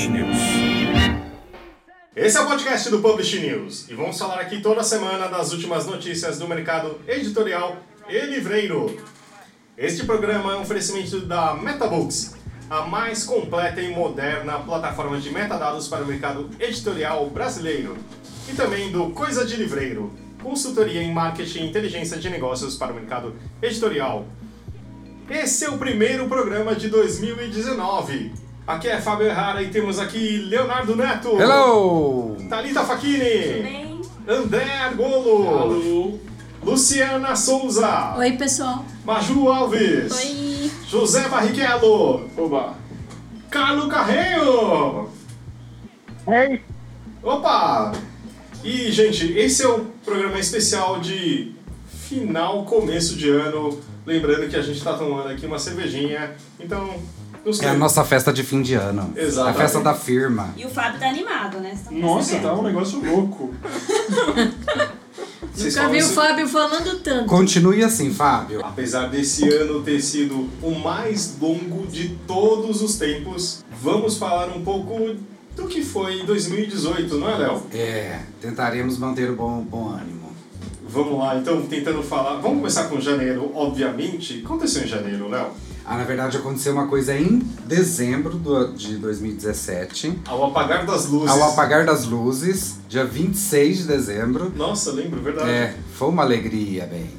Publish News. Esse é o podcast do Publish News e vamos falar aqui toda semana das últimas notícias do mercado editorial e livreiro. Este programa é um oferecimento da MetaBooks, a mais completa e moderna plataforma de metadados para o mercado editorial brasileiro, e também do Coisa de Livreiro, consultoria em marketing e inteligência de negócios para o mercado editorial. Esse é o primeiro programa de 2019. Aqui é Fábio Errara e temos aqui Leonardo Neto. Hello! Thalita Facchini. Bem, André Argolo. Luciana Souza. Oi, pessoal. Maju Alves. Oi. José Barrichello. Oba! Carlos Carreiro. Ei! Opa! E, gente, esse é o programa especial de final, começo de ano. Lembrando que a gente está tomando aqui uma cervejinha. Então. É a nossa festa de fim de ano. Exatamente. A festa da firma. E o Fábio tá animado, né? Vocês tão Nossa, percebendo. tá um negócio louco. Vocês Nunca falam vi o isso- Fábio falando tanto. Continue assim, Fábio. Apesar desse ano ter sido o mais longo de todos os tempos, vamos falar um pouco do que foi 2018, não é, Léo? É, tentaremos manter o bom, bom ânimo. Vamos lá, então, tentando falar. Vamos começar com janeiro, obviamente. O que aconteceu em janeiro, Léo? Ah, na verdade aconteceu uma coisa em dezembro do- de 2017. Ao apagar das luzes. Ao apagar das luzes, dia 26 de dezembro. Nossa, lembro, verdade. É, foi uma alegria, bem.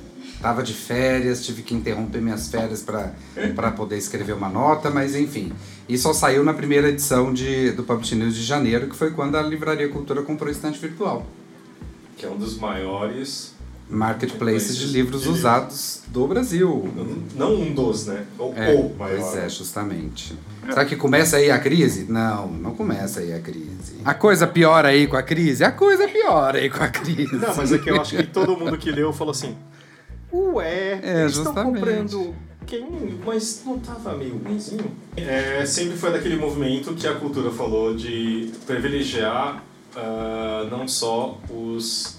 Tava de férias, tive que interromper minhas férias para poder escrever uma nota, mas enfim. E só saiu na primeira edição de, do Publish News de janeiro, que foi quando a Livraria Cultura comprou o estante virtual. Que é um dos maiores. Marketplaces de livros usados do Brasil. Não um dos, né? Ou É, o maior. pois é, justamente. Será que começa aí a crise? Não, não começa aí a crise. A coisa piora aí com a crise? A coisa piora aí com a crise. Não, mas é que eu acho que todo mundo que leu falou assim: Ué, É, eles estão comprando quem? Mas não tava meio ruimzinho? É, sempre foi daquele movimento que a cultura falou de privilegiar ah, não só os,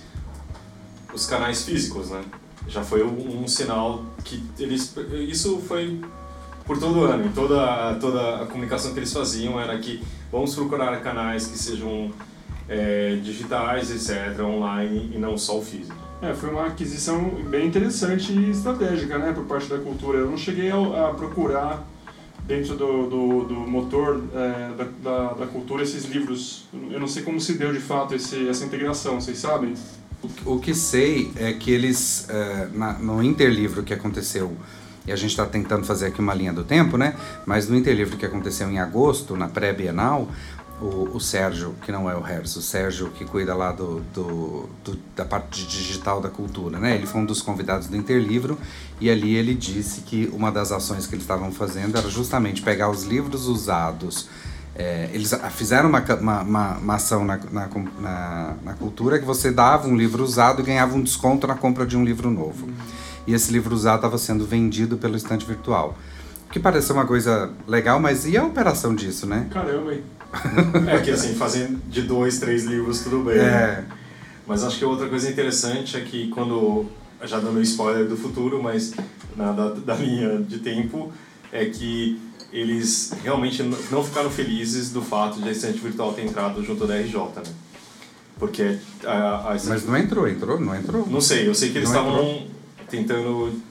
os canais físicos, né? Já foi um, um sinal que eles. Isso foi por todo o ano, em toda, toda a comunicação que eles faziam era que vamos procurar canais que sejam é, digitais, etc., online e não só o físico. É, foi uma aquisição bem interessante e estratégica, né, por parte da cultura. Eu não cheguei a, a procurar dentro do, do, do motor é, da, da, da cultura esses livros. Eu não sei como se deu de fato esse, essa integração, vocês sabem? O que sei é que eles, eh, na- no interlivro que aconteceu, e a gente está tentando fazer aqui uma linha do tempo, né? Mas no interlivro que aconteceu em agosto, na pré-bienal, o, o Sérgio, que não é o Hers, o Sérgio que cuida lá do, do- do- da parte digital da cultura, né? Ele foi um dos convidados do interlivro e ali ele disse que uma das ações que eles estavam fazendo era justamente pegar os livros usados é, eles fizeram uma, uma, uma, uma ação na, na, na, na cultura que você dava um livro usado e ganhava um desconto na compra de um livro novo. E esse livro usado estava sendo vendido pelo estante virtual. O que parece uma coisa legal, mas e a operação disso, né? Caramba, hein? É que assim, fazendo de dois, três livros, tudo bem. É, Mas acho que outra coisa interessante é que quando, já dando spoiler do futuro, mas na, da, da linha de tempo, é que eles realmente não ficaram felizes do fato de a estante virtual ter entrado junto da RJ, né? Porque a, a estante mas não entrou, entrou? Não entrou? Não sei, eu sei que eles Não estavam tentando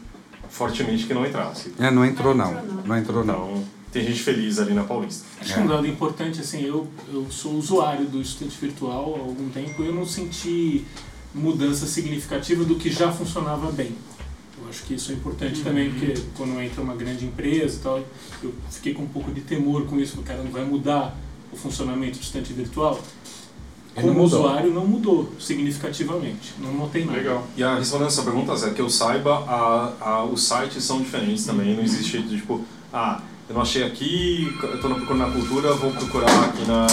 fortemente que não entrasse. É, não entrou não. Não entrou não. Então, tem gente feliz ali na Paulista. Acho que um dado importante, assim, eu, eu sou usuário do estudante virtual há algum tempo e eu não senti mudança significativa do que já funcionava bem. Acho que isso é importante também, porque quando entra uma grande empresa e tal, eu fiquei com um pouco de temor com isso, porque cara, não vai mudar o funcionamento do estudante virtual. Não Como mudou. usuário, não mudou significativamente. Não notei nada. Legal. E a respondendo essa pergunta, Zé, que eu saiba, a, a, os sites são diferentes também. Não existe tipo, ah, eu não achei aqui, eu estou procurando na cultura, vou procurar aqui na,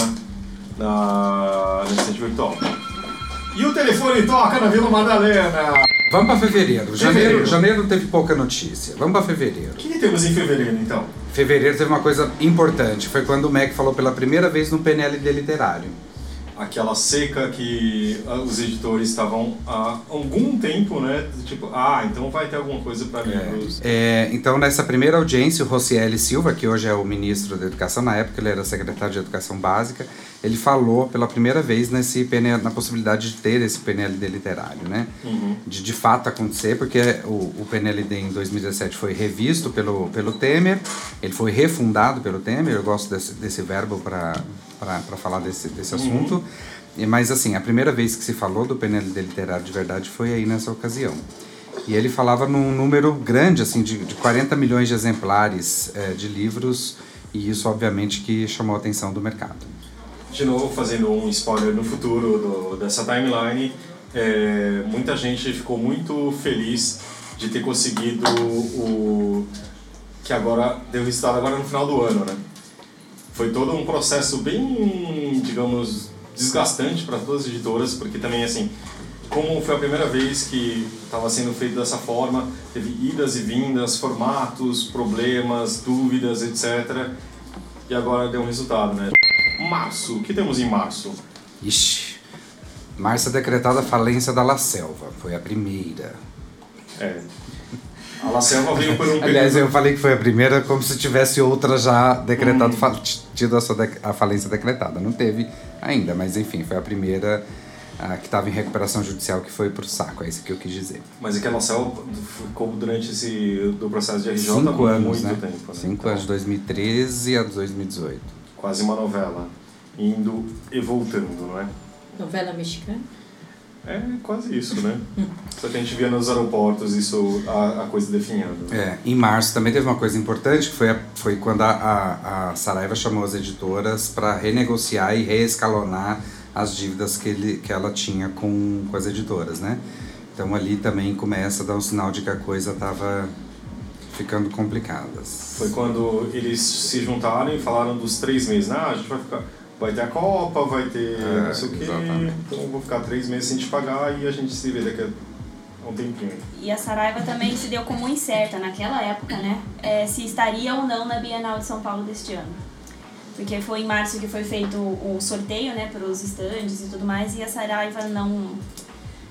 na, na estante virtual. E o telefone toca na Vila Madalena! Vamos para fevereiro. Janeiro, Fevereiro. janeiro teve pouca notícia. Vamos para fevereiro. O que, que temos em fevereiro, então? Fevereiro teve uma coisa importante. Foi quando o MEC falou pela primeira vez no PNLD literário. Aquela seca que ah, os editores estavam há algum tempo, né? Tipo, ah, então vai ter alguma coisa para livros. É, então, nessa primeira audiência, o Rocieli Silva, que hoje é o ministro da Educação, na época ele era secretário de Educação Básica, ele falou pela primeira vez nesse PNL, na possibilidade de ter esse PNLD literário, né? Uhum. De de fato acontecer, porque o, o PNLD em 2017 foi revisto pelo, pelo Temer, ele foi refundado pelo Temer, eu gosto desse, desse verbo para falar desse, desse assunto. E, Mas, assim, a primeira vez que se falou do PNLD literário de verdade foi aí nessa ocasião. E ele falava num número grande, assim, de, de 40 milhões de exemplares eh, de livros, e isso, obviamente, que chamou a atenção do mercado. De novo, fazendo um spoiler no futuro do, dessa timeline, é, muita gente ficou muito feliz de ter conseguido o que agora deu resultado agora no final do ano, né? Foi todo um processo bem, digamos, desgastante para todas as editoras, porque também assim, como foi a primeira vez que estava sendo feito dessa forma, teve idas e vindas, formatos, problemas, dúvidas, etc. E agora deu um resultado, né? Março, o que temos em março? Ixi, março é decretada a falência da La Selva, foi a primeira. É. A La Selva veio por um Aliás, eu falei que foi a primeira como se tivesse outra já decretado, t- tido a, sua dec- a falência decretada. Não teve ainda, mas enfim, foi a primeira ah, que estava em recuperação judicial que foi pro saco, é isso que eu quis dizer. Mas é que a La Selva ficou durante esse do processo de RJ Cinco há anos, muito né? tempo. Né? Cinco Então, anos, de 2013 a 2018. Quase uma novela, indo e voltando, não é? Novela mexicana? É quase isso, né? Só que a gente via nos aeroportos isso, a, a coisa definhando. É, em março também teve uma coisa importante, que foi, a- foi quando a, a, a Saraiva chamou as editoras para renegociar e reescalonar as dívidas que, ele, que ela tinha com, com as editoras, né? Então ali também começa a dar um sinal de que a coisa estava ficando complicada. Foi quando eles se juntaram e falaram dos três meses. Ah, a gente vai ficar. Vai ter a Copa, vai ter É, não sei o quê. exatamente. Então vou ficar três meses sem te pagar e a gente se vê daqui a um tempinho. E a Saraiva também se deu como incerta naquela época, né? É, se estaria ou não na Bienal de São Paulo deste ano. Porque foi em março que foi feito o sorteio, né, para os estandes e tudo mais, e a Saraiva não,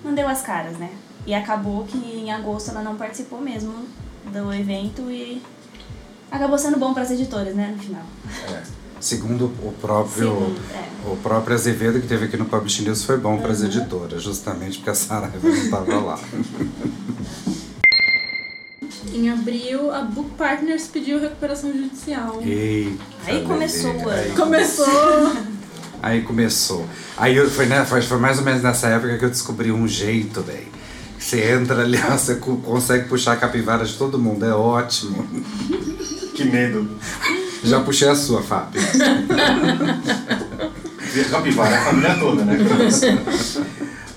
não deu as caras, né? E acabou que em agosto ela não participou mesmo do evento e acabou sendo bom para as editoras, né, no final. Segundo o próprio, Segundo, é. o próprio Azevedo, que teve aqui no Publish News, foi bom para as editoras, justamente porque a Saraiva não estava lá. Em abril, a Book Partners pediu recuperação judicial. Eita, Aí começou o ano. Começou! Aí começou. Aí eu, foi, né, foi, foi mais ou menos nessa época que eu descobri um jeito, velho. Você entra ali, você co- consegue puxar a capivara de todo mundo, é ótimo. Que medo. Já puxei a sua, Fábio. Capivara é a família toda, né?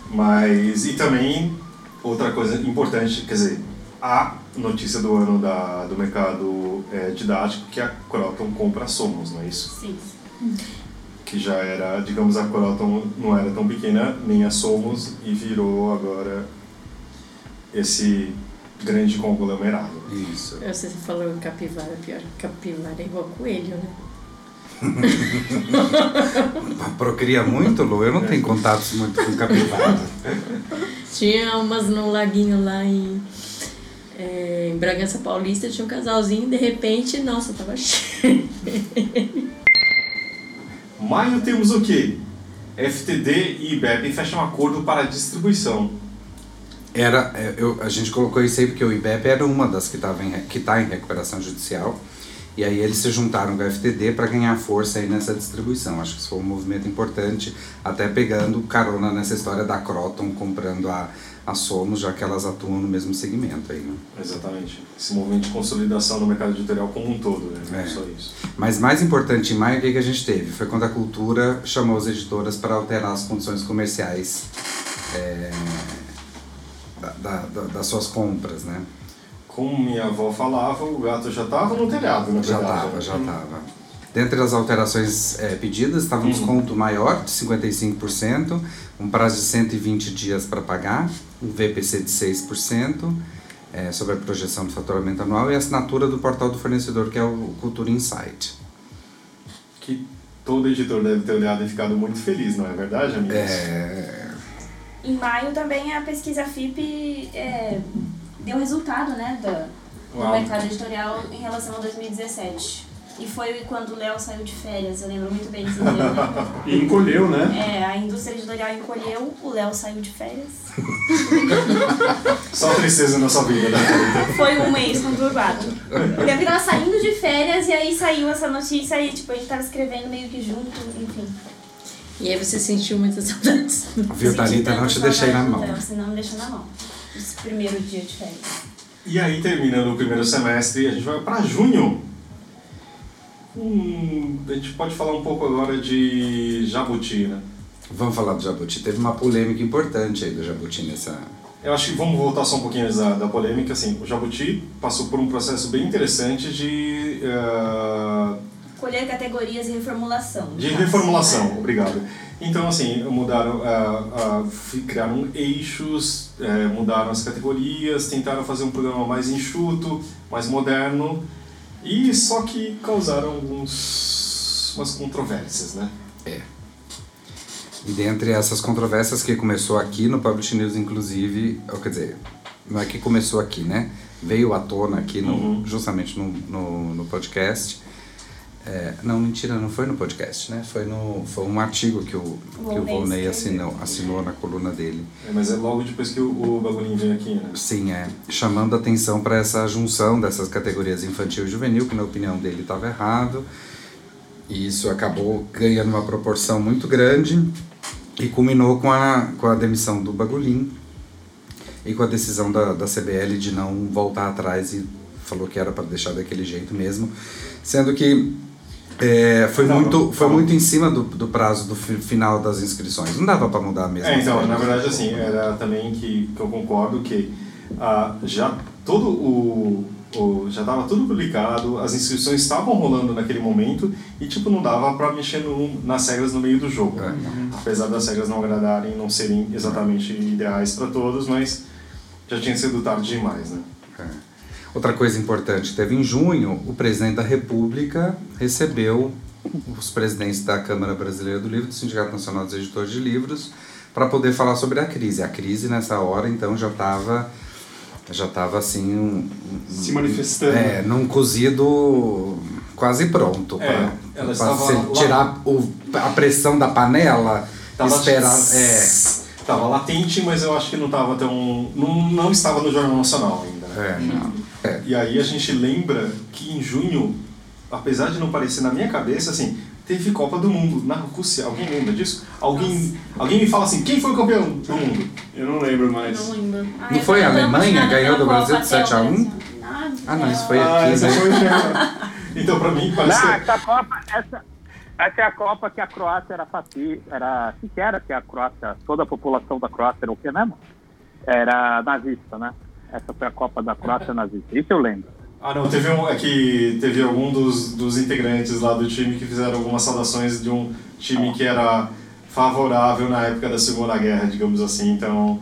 Mas, e também, outra coisa importante, quer dizer, a notícia do ano da, do mercado é, didático que a Croton compra a Somos, não é isso? Sim. Que já era, digamos, a Croton não era tão pequena, nem a Somos, e virou agora esse grande conglomerado. Isso. Você falou capivara, pior que capivara é igual coelho, né? Procria muito, Lu? Eu não tenho contatos muito com capivara. Tinha umas no laguinho lá em, é, em Bragança Paulista, tinha um casalzinho, de repente, nossa, tava cheio. Maio temos o quê? FTD e IBEP fecham acordo para distribuição. Era, é, eu, a gente colocou isso aí porque o IBEP era uma das que estava que está em recuperação judicial. E aí eles se juntaram com a FTD para ganhar força aí nessa distribuição. Acho que isso foi um movimento importante, até pegando carona nessa história da Croton comprando a, a Somos, já que elas atuam no mesmo segmento aí, né? Exatamente. Esse movimento de consolidação no mercado editorial como um todo, né? Não É. só isso. Mas mais importante em maio, o que, que a gente teve? Foi quando a cultura chamou as editoras para alterar as condições comerciais é, da- da- da- das suas compras, né? Como minha avó falava, o gato já estava no telhado, na Já verdade. estava, já estava. Dentre as alterações é, pedidas, estava um Uhum. desconto maior de 55%, um prazo de 120 dias para pagar, um VPC de 6%, é, sobre a projeção do faturamento anual e a assinatura do portal do fornecedor, que é o Cultura Insight. Que todo editor deve ter olhado e ficado muito feliz, não é verdade, amigos? É, Em maio também a pesquisa FIP é, deu resultado, né, do Uau. mercado editorial em relação a 2017. E foi quando o Léo saiu de férias, eu lembro muito bem desse dia. né? E encolheu, né? É, a indústria editorial encolheu, o Léo saiu de férias. Só tristeza na sua vida, né? Foi um mês conturbado. Eu tava saindo de férias e aí saiu essa notícia e tipo, a gente tava escrevendo meio que junto, enfim. E aí você sentiu muitas saudades. viu, Thalita? Não te deixei na mão. Você não me deixou na mão. Esse primeiro dia de férias. E aí, terminando o primeiro semestre, a gente vai para junho. Hum, a gente pode falar um pouco agora de Jabuti, né? Vamos falar do Jabuti. Teve uma polêmica importante aí do Jabuti nessa. Eu acho que vamos voltar só um pouquinho da, da polêmica. Assim, o Jabuti passou por um processo bem interessante de, eh, Colher categorias e reformulação. de reformulação. Obrigado. Então, assim, mudaram, ah, fi- criaram eixos, eh, mudaram as categorias, tentaram fazer um programa mais enxuto, mais moderno, e só que causaram alguns umas controvérsias, né? E dentre essas controvérsias que começou aqui no Publish News, inclusive, ou quer dizer, não é que começou aqui, né? Veio à tona aqui, no, Uhum. justamente no, no, no podcast. É, não, mentira, não foi no podcast, né? Foi, no, foi um artigo que o, que o Volney assinou, assinou na coluna dele. É, mas é logo depois que o, o bagulhinho veio aqui, né? Sim, é. Chamando atenção para essa junção dessas categorias infantil e juvenil, que na opinião dele estava errado. E isso acabou ganhando uma proporção muito grande e culminou com a, com a demissão do Bagulhin e com a decisão da, da CBL de não voltar atrás e falou que era para deixar daquele jeito mesmo. Sendo que é, foi, Tá muito, foi muito em cima do, do prazo do fi- final das inscrições. Não dava para mudar mesmo. É, então, na verdade, assim, era também que, que eu concordo que ah, já todo o, o já estava tudo publicado, as inscrições estavam rolando naquele momento e tipo não dava para mexer no, nas regras no meio do jogo. É. Apesar das regras não agradarem, não serem exatamente ideais para todos, mas já tinha sido tarde demais, né? É. Outra coisa importante, teve em junho, o presidente da República recebeu os presidentes da Câmara Brasileira do Livro, do Sindicato Nacional dos Editores de Livros, para poder falar sobre a crise. A crise nessa hora, então, já estava já tava assim um, um- Se manifestando. é, num cozido quase pronto É, para ela estava lá- tirar o, a pressão da panela, Tava, esperar é, tava latente, mas eu acho que não estava tão não, não estava no Jornal Nacional ainda. é, não. É. E aí a gente lembra que em junho, apesar de não parecer na minha cabeça, assim, teve Copa do Mundo na Rússia. Alguém lembra disso? Alguém, alguém me fala assim, quem foi o campeão do mundo? Eu não lembro mais. Não lembro. Ah, Não foi a Alemanha? Ganhou do Brasil de 7 a até o 1? Brasil. Nada. Ah, não, isso foi Ah, aqui, né? foi Então, pra mim, parece Não, que... essa Copa, essa, essa é a Copa que a Croácia era fascista, era, o que que era que a Croácia, toda a população da Croácia era o que mesmo? Era nazista, né? Essa foi a Copa da Croácia nazista, isso eu lembro. Ah, não, teve um... É que teve algum dos, dos integrantes lá do time que fizeram algumas saudações de um time que era favorável na época da Segunda Guerra, digamos assim. Então,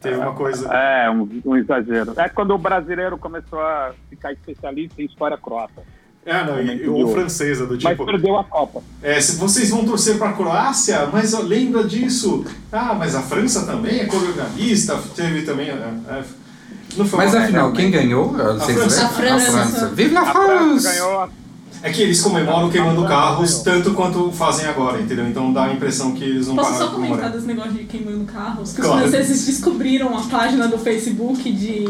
teve uma coisa... É, um, um exagero. É quando o brasileiro começou a ficar especialista em história croata. Ah, não, e, ou francesa, do Mas tipo... perdeu a Copa. É, se vocês vão torcer para a Croácia, mas lembra disso. Ah, mas a França também é colonialista, teve também. é, é, Mas afinal, quem ganhou? Vocês França. lembram? A França. Vive a A França ganhou a É que eles comemoram queimando carros tanto quanto fazem agora, entendeu? Então dá a impressão que eles não Posso só comentar desse negócio de queimando carros? Que Claro. os franceses descobriram a página do Facebook de,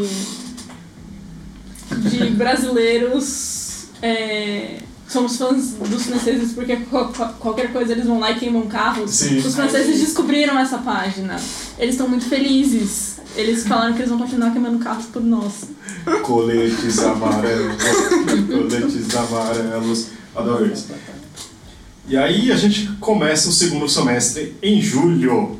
de brasileiros. É, somos fãs dos franceses porque qual- qual- qualquer coisa eles vão lá e queimam carros. Sim. Os franceses descobriram essa página. Eles estão muito felizes. Eles falaram que eles vão continuar queimando carros por nós. Coletes amarelos, coletes amarelos. Adoro isso. E aí a gente começa o segundo semestre em julho.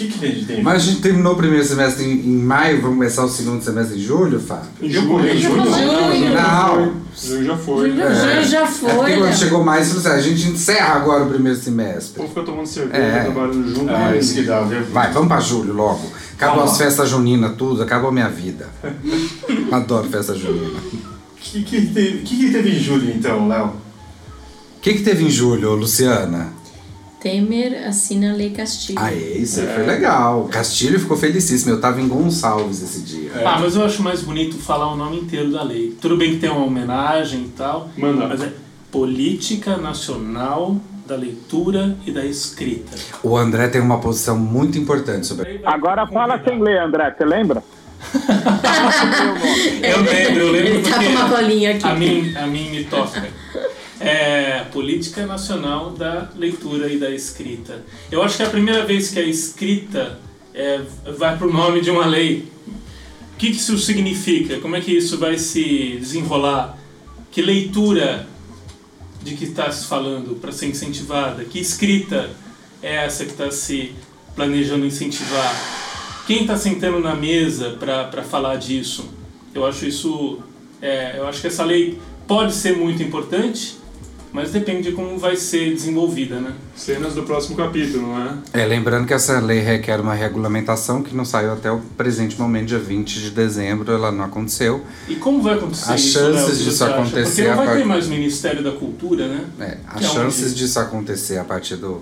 O que, que a gente tem? Mas a gente terminou o primeiro semestre em, em maio, vamos começar o segundo semestre em julho, Fábio? Eu pulei julho. Junho. Não. Junho já foi. Junho. É. Já É porque foi, quando né? chegou mais, falou assim, a gente encerra agora o primeiro O semestre. povo fica tomando cerveja, É. trabalhando junto. Ah, isso que dá, viu? Vai, vamos pra julho logo. Acabou as festas juninas, tudo, acabou a minha vida. Adoro festa junina. O que, que, teve, que, que teve em julho então, Léo? O que, que teve em julho, Luciana? Temer assina a Lei Castilho. Ah, isso aí foi legal. Castilho ficou felicíssimo. Eu tava em Gonçalves esse dia. Ah, mas eu acho mais bonito falar o nome inteiro da lei. Tudo bem que tem uma homenagem e tal, Manda. mas é Política Nacional da Leitura e da Escrita. O André tem uma posição muito importante sobre. Agora fala sem ler, André, você lembra? Eu lembro, eu lembro Ele tá com uma colinha aqui. a mim, a mim me toca. É, Política Nacional da Leitura e da Escrita. Eu acho que é a primeira vez que a escrita é, vai para o nome de uma lei. O que, isso significa? Como é que isso vai se desenrolar? Que leitura de que está se falando para ser incentivada? Que escrita é essa que está se planejando incentivar? Quem está sentando na mesa para falar disso? Eu acho isso, é, eu acho que essa lei pode ser muito importante, mas depende de como vai ser desenvolvida, né? Cenas do próximo capítulo, não é? É, lembrando que essa lei requer uma regulamentação que não saiu até o presente momento, dia 20 de dezembro, ela não aconteceu. E como vai acontecer As isso, chances Léo, que disso acontecer Porque não a vai ter mais Ministério da Cultura, né? É, as Que é onde- chances disso acontecer a partir do,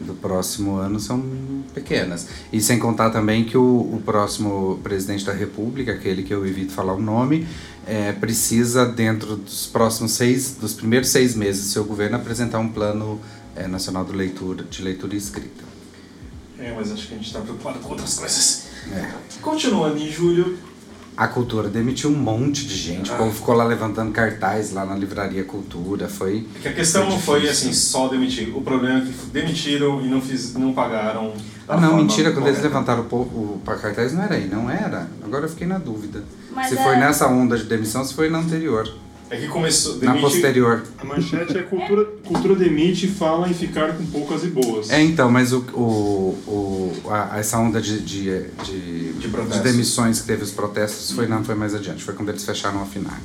do próximo ano são pequenas. E sem contar também que o, o próximo presidente da República, aquele que eu evito falar o nome, é, precisa, dentro dos próximos seis, dos primeiros seis meses do seu governo, apresentar um plano é, nacional de leitura, de leitura e escrita. É, mas acho que a gente tá preocupado com outras coisas. É. Continuando em julho, A cultura demitiu um monte de gente, o povo ficou lá levantando cartaz lá na livraria Cultura, foi... é que a questão não foi assim, só demitir. O problema é que demitiram e não, fiz, não pagaram. Ah, não, mentira, quando eles levantaram o, o pa- cartaz não era aí, não era. Agora eu fiquei na dúvida. Mas se é- foi nessa onda de demissão, se foi na anterior. É que começou. Na Demite, posterior. A manchete é cultura, cultura demite e fala em ficar com poucas e boas. É, então, mas o, o, o, a- essa onda de, de, de, De protestos. demissões que teve os protestos foi, não foi mais adiante. Foi quando eles fecharam a FINAC.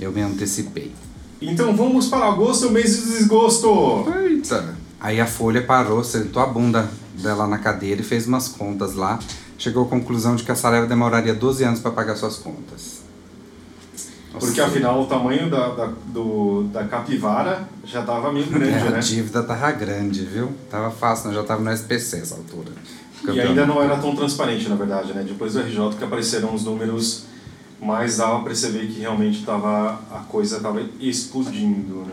Eu me antecipei. Então vamos para agosto, o mês de desgosto. Eita! Aí a Folha parou, sentou a bunda dela na cadeira e fez umas contas lá. Chegou à conclusão de que a Saraiva demoraria 12 anos para pagar suas contas. Porque afinal o tamanho da, da, do, da capivara já tava meio grande, É, a né? dívida tava grande, viu? Tava fácil, nós já tava no SPC essa altura. E ainda não era tão transparente, na verdade, né? Depois do RJ que apareceram os números, mais dava pra perceber que realmente tava, a coisa tava explodindo, né?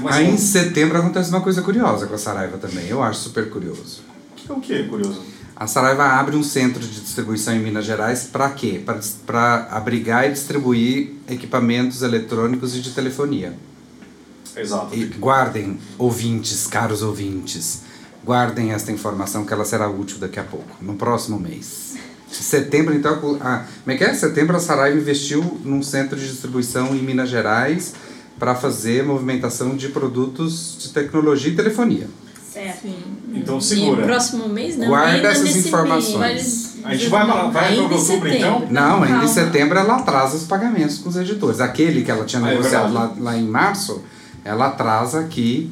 Mais Aí um- em setembro acontece uma coisa curiosa com a Saraiva também, eu acho super curioso. Que é o que, curioso? A Saraiva abre um centro de distribuição em Minas Gerais para quê? Para abrigar e distribuir equipamentos eletrônicos e de telefonia. Exato. E guardem, ouvintes, caros ouvintes, guardem esta informação que ela será útil daqui a pouco, no próximo mês. Setembro, então, ah, como é que é? Setembro a Saraiva investiu num centro de distribuição em Minas Gerais para fazer movimentação de produtos de tecnologia e telefonia. Certo. Sim. Então E segura. próximo mês não, Guarda ainda essas informações. mês. A gente vai para- vai ainda para outubro, então? Não, ainda em setembro ela atrasa os pagamentos com os editores. Aquele que ela tinha Ah, é negociado lá, verdade. lá em março, ela atrasa aqui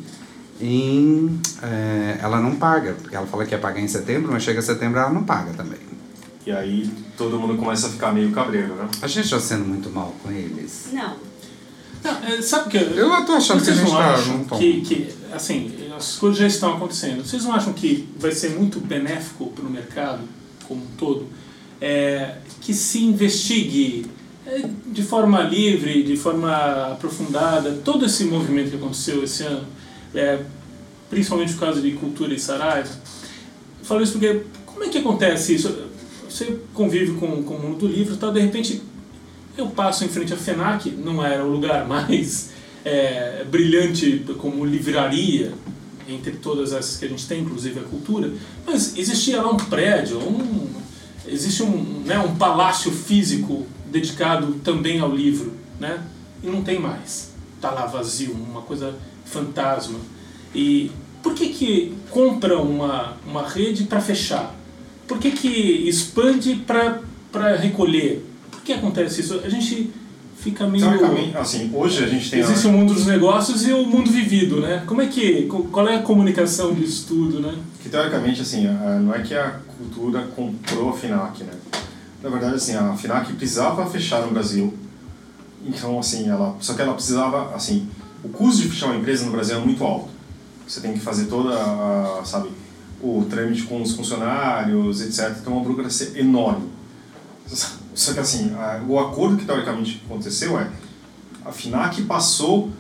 em. eh, ela não paga, porque ela fala que ia pagar em setembro, mas chega setembro ela não paga também. E aí todo mundo começa a ficar meio cabreiro, né? A gente tá sendo muito mal com eles. Não. Não, é, sabe que Eu tô achando que a gente não tá acham num tom. que, que, assim, as coisas já estão acontecendo. Vocês não acham que vai ser muito benéfico para o mercado como um todo é, que se investigue é, de forma livre, de forma aprofundada, todo esse movimento que aconteceu esse ano, é, principalmente por causa de cultura e Saraiva? Eu falo isso porque como é que acontece isso? Você convive com, com o mundo do livro e tal, de repente eu passo em frente à FENAC, não era o lugar mais é, brilhante como livraria, entre todas essas que a gente tem, inclusive a cultura, mas existia lá um prédio, um, existe um, né, um palácio físico dedicado também ao livro, né? e não tem mais. Está lá vazio, uma coisa fantasma. E por que, que compra uma, uma rede para fechar? Por que, que expande para recolher? Que acontece isso? A gente fica meio. Teoricamente, assim, hoje a gente tem... Existe o mundo dos negócios e o mundo vivido, né? Como é que. Qual é a comunicação disso tudo, né? Que teoricamente, assim, não é que a cultura comprou a FINAC, né? Na verdade, assim, a FINAC precisava fechar no Brasil. Então, assim, ela... Só que ela precisava, assim... o custo de fechar uma empresa no Brasil é muito alto. Você tem que fazer toda, a, sabe, o trâmite com os funcionários, etc. Então, é uma burocracia enorme. Só que, assim, o acordo que teoricamente aconteceu é a FINAC passou,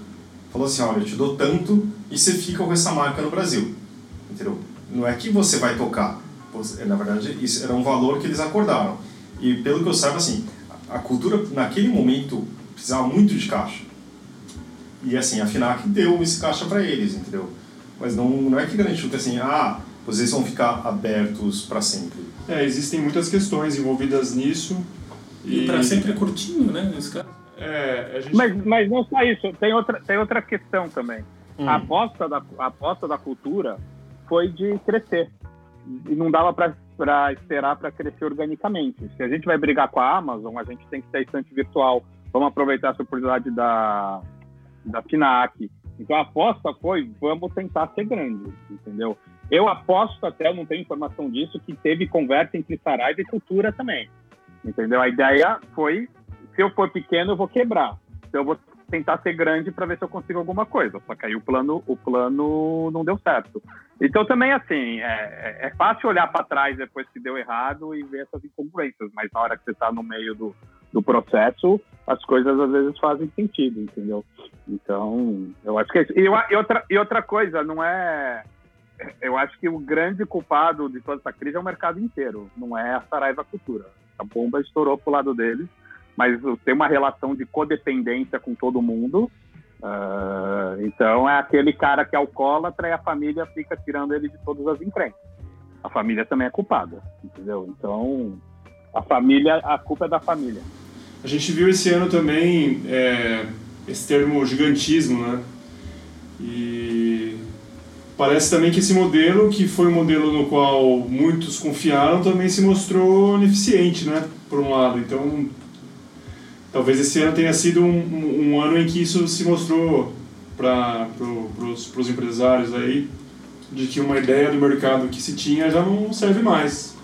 falou assim, olha, eu te dou tanto e você fica com essa marca no Brasil. Entendeu? Não é que você vai tocar. Na verdade, isso era um valor que eles acordaram. E pelo que eu saiba, assim, a cultura naquele momento precisava muito de caixa. E assim, a FINAC deu esse caixa para eles, entendeu? Mas não, não é que garantiu que assim, ah, vocês vão ficar abertos para sempre. É, existem muitas questões envolvidas nisso. E pra sempre é curtinho, né? Nesse caso. É, a gente... Mas, mas não só isso, tem outra, tem outra questão também. Hum. A, aposta da, a aposta da cultura foi de crescer. E não dava para esperar para crescer organicamente. Se a gente vai brigar com a Amazon, a gente tem que ter estante virtual. Vamos aproveitar essa oportunidade da, da FINAC. Então a aposta foi, vamos tentar ser grande, entendeu? Eu aposto até, eu não tenho informação disso, que teve conversa entre Saraiva e Cultura também. Entendeu? A ideia foi, se eu for pequeno, eu vou quebrar. Então eu vou tentar ser grande para ver se eu consigo alguma coisa. Só que aí o plano, o plano não deu certo. Então também assim, é, é fácil olhar para trás depois que deu errado e ver essas incongruências, mas na hora que você está no meio do, do processo, as coisas às vezes fazem sentido, entendeu? Então, eu acho que é isso. E, e outra, e outra coisa, não é. Eu acho que o grande culpado de toda essa crise é o mercado inteiro, não é a Saraiva Cultura. A bomba estourou pro lado deles, mas tem uma relação de codependência com todo mundo. Ah, então é aquele cara que é alcoólatra e a família fica tirando ele de todas as encrencas. A família também é culpada, entendeu? Então a família, a culpa é da família. A gente viu esse ano também é, esse termo gigantismo, né? E parece também que esse modelo, que foi um modelo no qual muitos confiaram, também se mostrou ineficiente, né? Por um lado. Então, talvez esse ano tenha sido um, um- um ano em que isso se mostrou para pro, os empresários aí, de que uma ideia do mercado que se tinha já não serve mais.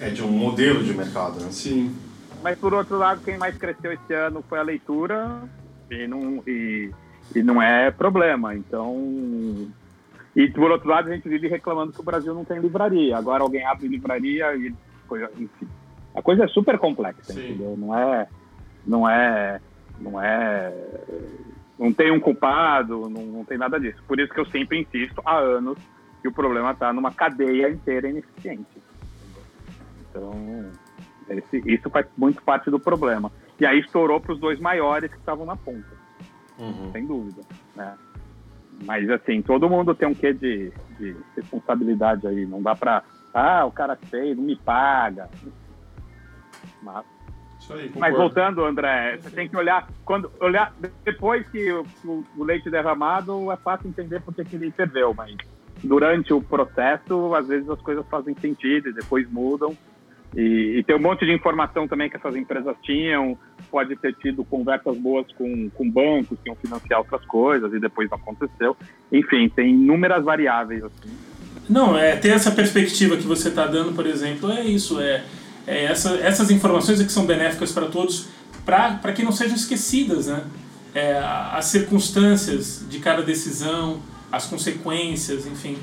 É de um modelo de mercado, né? Sim. Mas por outro lado, quem mais cresceu esse ano foi a leitura e não, e, e não é problema. Então. E por outro lado, a gente vive reclamando que o Brasil não tem livraria. Agora alguém abre livraria e. Enfim. A coisa é super complexa, Sim. entendeu? Não é. Não é. Não é. Não tem um culpado, não, não tem nada disso. Por isso que eu sempre insisto há anos que o problema está numa cadeia inteira ineficiente. Então, esse- isso faz muito parte do problema. E aí estourou para os dois maiores que estavam na ponta, Uhum. sem dúvida. Né? Mas, assim, todo mundo tem um quê de, de responsabilidade aí. Não dá para. Ah, o cara fez, não me paga. Mas, Isso aí, mas voltando, André, você tem que olhar. quando olhar Depois que o, o- o leite derramado, é fácil entender por que ele ferveu, mas durante o processo, às vezes as coisas fazem sentido e depois mudam. E, e tem um monte de informação também que essas empresas tinham, pode ter tido conversas boas com, com bancos que iam financiar outras coisas e depois não aconteceu. Enfim, tem inúmeras variáveis. Assim. Não, é ter essa perspectiva que você está dando, por exemplo, é isso. É, é essa, essas informações é que são benéficas para todos, para que não sejam esquecidas, né? É, as circunstâncias de cada decisão, as consequências, enfim.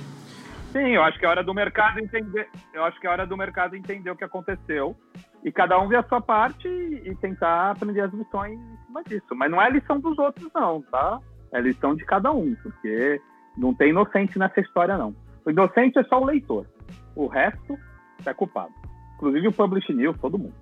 Sim, eu acho que é hora do mercado entender. Eu acho que é hora do mercado entender o que aconteceu e cada um ver a sua parte e, tentar aprender as lições em cima disso. Mas não é lição dos outros, não, tá? É lição de cada um, porque não tem inocente nessa história, não. O inocente é só o leitor. O resto é culpado. Inclusive o Publish News, todo mundo.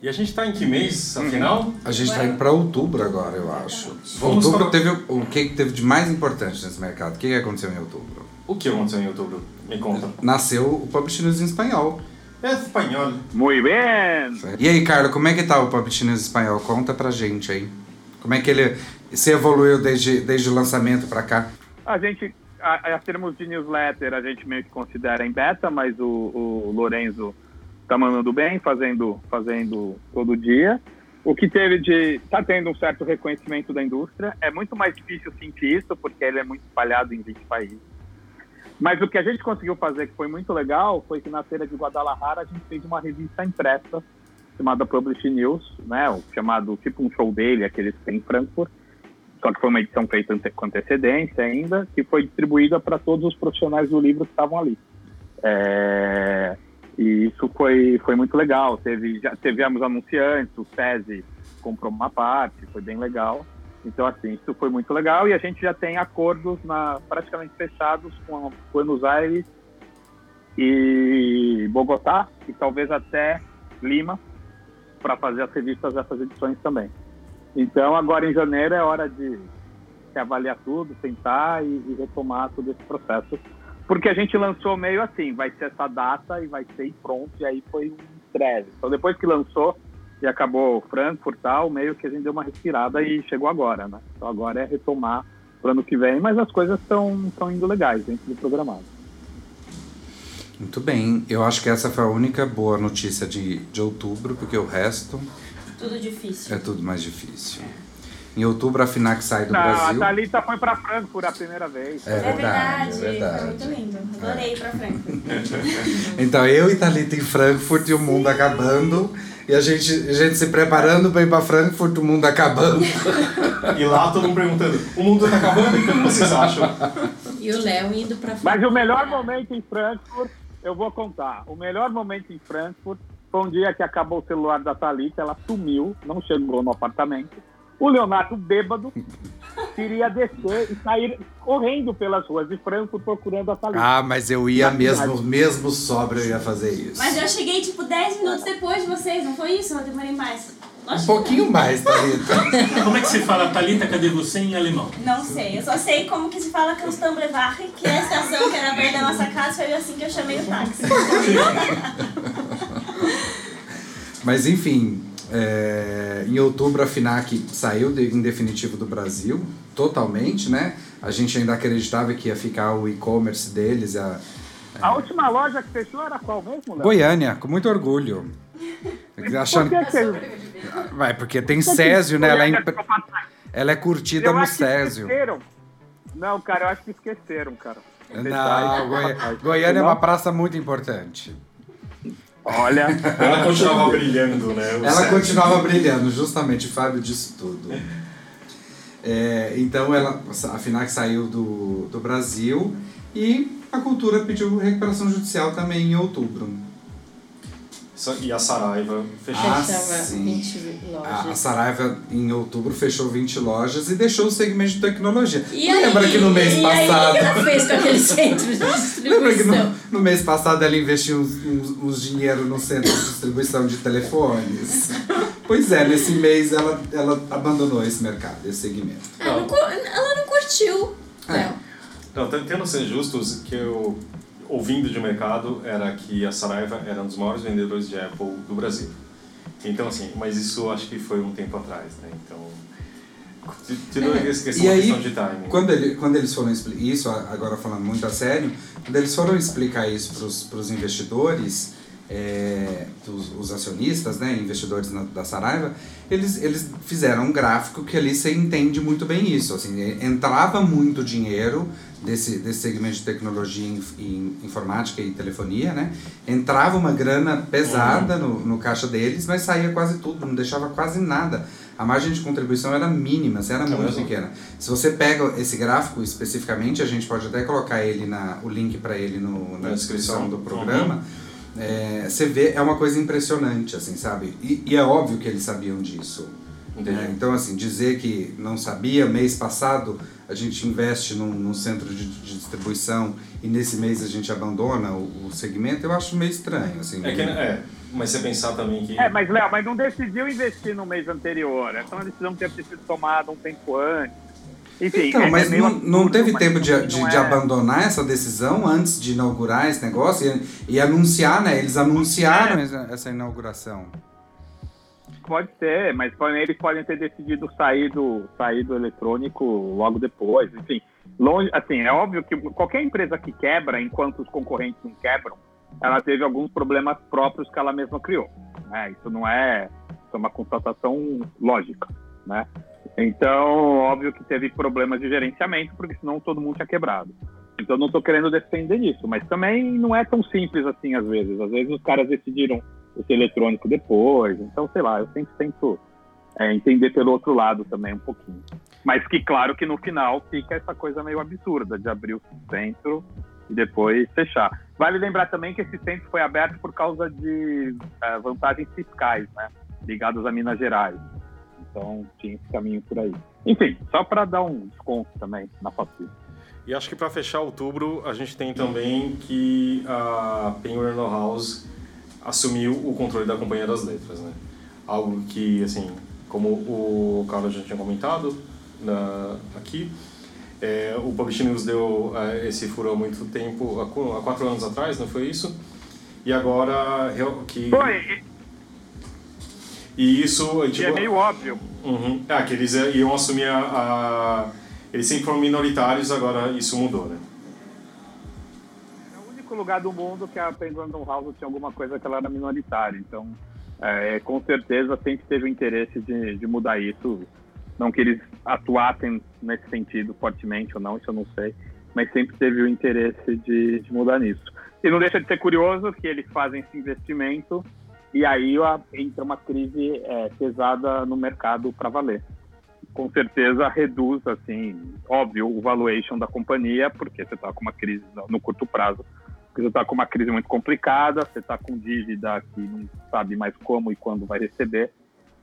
E a gente tá em que mês, afinal? A gente está indo para outubro agora, eu acho. Vamos outubro falar- teve o que teve de mais importante nesse mercado? O que que aconteceu em outubro? O que aconteceu em outubro? Me conta. Nasceu o Publish News em espanhol. É espanhol. Muito bem! E aí, Carlos, como é que tá o Publish News em espanhol? Conta pra gente aí. Como é que ele se evoluiu desde, desde o lançamento pra cá? A gente, a, a termos de newsletter, a gente meio que considera em beta, mas o, o Lorenzo tá mandando bem, fazendo, fazendo todo dia. O que teve de. tá tendo um certo reconhecimento da indústria. É muito mais difícil sentir isso, porque ele é muito espalhado em 20 países. Mas o que a gente conseguiu fazer, que foi muito legal, foi que na feira de Guadalajara a gente fez uma revista impressa chamada Publish News, né? o Chamado tipo um show dele, aqueles que tem em Frankfurt, só que foi uma edição feita com antecedência ainda, que foi distribuída para todos os profissionais do livro que estavam ali. É, e isso foi, foi muito legal. Teve, já tivemos anunciantes, o SESI comprou uma parte, foi bem legal. Então, assim, isso foi muito legal e a gente já tem acordos na, praticamente fechados com Buenos Aires e Bogotá e talvez até Lima para fazer as revistas dessas edições também. Então, agora em janeiro é hora de avaliar tudo, tentar e, e retomar todo esse processo. Porque a gente lançou meio assim, vai ser essa data e vai ser pronto, e aí foi um estresse. Então, depois que lançou e acabou Frankfurt tal, meio que a gente deu uma respirada e chegou agora, né? Então, agora é retomar para ano que vem, mas as coisas estão indo legais dentro do programado. Muito bem, eu acho que essa foi a única boa notícia de, de outubro, porque o resto Tudo difícil. é tudo mais difícil. Em outubro a FINAC sai do Não, a Brasil. Thalita foi para Frankfurt a primeira vez. É É verdade, verdade, é verdade. foi muito lindo. Adorei ir pra Frankfurt. Então eu e Thalita em Frankfurt e o mundo acabando. E a gente, a gente se preparando para ir para Frankfurt, o mundo acabando. E lá todo mundo perguntando: o mundo tá acabando? E como vocês acham? E o Léo indo pra Mas o melhor momento em Frankfurt, eu vou contar. O melhor momento em Frankfurt foi um dia que acabou o celular da Thalita, ela sumiu, não chegou no apartamento. O Leonardo, bêbado, queria descer e sair correndo pelas ruas de Frankfurt procurando a Thalita. Ah, mas eu ia Na mesmo, cidade. mesmo sobra, eu ia fazer isso. Mas eu cheguei tipo 10 minutos depois de vocês, não foi isso? Eu demorei mais. Um Lógico que pouquinho mais, Thalita. Como é que se fala Thalita, cadê você em alemão? Não sei, eu só sei como que se fala Kanstambrevach, que é a estação que era perto da nossa casa, foi assim que eu chamei o táxi. Mas enfim, é, em outubro a FINAC saiu de- em definitivo do Brasil, totalmente, né? A gente ainda acreditava que ia ficar o e-commerce deles, a A última loja que fechou era qual mesmo, Léo? Goiânia, com muito orgulho. Por Achando... que que Vai, porque tem Césio, né? Ela é, impre- ela é curtida Eu no acho que Césio. esqueceram. Não, cara, eu acho que esqueceram, cara. Não, Goi- Goiânia é uma praça muito importante. Olha, Ela continuava brilhando, né? o Ela Sérgio. continuava brilhando, justamente, o Fábio disse tudo. É, então ela, a FINAC saiu do, do Brasil e a cultura pediu recuperação judicial também em outubro. E a Saraiva fechou. Ah, Fechava sim. 20 A, a lojas. Saraiva, em outubro, fechou 20 lojas e deixou o segmento de tecnologia. E aí, Lembra que no mês e aí, passado. o que ela fez com aquele centro de Lembra que distribuição? no, no mês passado ela investiu uns, uns, uns dinheiro no centro de distribuição de telefones? Pois é, nesse mês ela, ela abandonou esse mercado, esse segmento. Ela não, ela não curtiu. É. Não, t- tendo ser justos, que eu, ouvindo de mercado, era que a Saraiva era um dos maiores vendedores de Apple do Brasil. Então, assim, mas isso acho que foi um tempo atrás, né? Então, tirou É, essa questão, aí, de timing. Quando, ele, quando eles foram explicar isso, agora falando muito a sério, quando eles foram explicar isso para os investidores, é, os, os acionistas, né, investidores na- da Saraiva, eles, eles fizeram um gráfico que ali você entende muito bem isso. Assim, é, entrava muito dinheiro desse, desse segmento de tecnologia em, em informática e telefonia, né? Entrava uma grana pesada no, no caixa deles, mas saía quase tudo, não deixava quase nada. A margem de contribuição era mínima, assim, era É muito pequena. Se você pega esse gráfico especificamente, a gente pode até colocar ele na, o link para ele no, na Na descrição descrição. do programa. É, você vê, é uma coisa impressionante, assim, sabe? E, e é óbvio que eles sabiam disso. Né? Então, assim, dizer que não sabia, mês passado a gente investe num, num centro de, de distribuição e nesse mês a gente abandona o, o segmento, eu acho meio estranho, assim. É que, é, mas você pensar também que... É, mas Léo, mas não decidiu investir no mês anterior. Essa é uma decisão que ter sido tomada um tempo antes. Enfim, Então, é- mas é não, não absurdo, teve mas tempo de, de, não de é- abandonar essa decisão antes de inaugurar esse negócio e, e anunciar, né? Eles anunciaram essa, essa inauguração. Pode ser, mas eles podem ter decidido sair do, sair do eletrônico logo depois. Enfim, longe, assim, é óbvio que qualquer empresa que quebra, enquanto os concorrentes não quebram, ela teve alguns problemas próprios que ela mesma criou. Né? Isso não é, isso é uma constatação lógica, né? Então, óbvio que teve problemas de gerenciamento, porque senão todo mundo tinha quebrado. Então, não estou querendo defender isso, mas também não é tão simples assim às vezes. Às vezes os caras decidiram esse eletrônico depois. Então, sei lá, eu sempre tento é, entender pelo outro lado também um pouquinho. Mas que, claro, que no final fica essa coisa meio absurda de abrir o centro e depois fechar. Vale lembrar também que esse centro foi aberto por causa de eh, vantagens fiscais, né? Ligados a Minas Gerais. Então tinha esse caminho por aí. Enfim, só para dar um desconto também na fatura. E acho que para fechar outubro, a gente tem também que a Penguin Random House assumiu o controle da Companhia das Letras, né? Algo que, assim, como o Carlos já tinha comentado na, aqui, é, o Publishing News deu é, esse furo há muito tempo, há, há quatro anos atrás, não foi isso? E agora que Foi, e isso e tipo, é meio óbvio. Uhum. Ah, que eles iam assumir a, a- Eles sempre foram minoritários, agora isso mudou, né? É único lugar do mundo que a Random House tinha alguma coisa que ela era minoritária. Então, é, com certeza, sempre teve o interesse de, de mudar isso. Não que eles atuassem nesse sentido fortemente ou não, isso eu não sei. Mas sempre teve o interesse de, de mudar nisso. E não deixa de ser curioso que eles fazem esse investimento e aí entra uma crise é, pesada no mercado para valer. Com certeza reduz, assim, óbvio, o valuation da companhia, porque você está com uma crise no curto prazo, porque você está com uma crise muito complicada, você está com dívida que não sabe mais como e quando vai receber.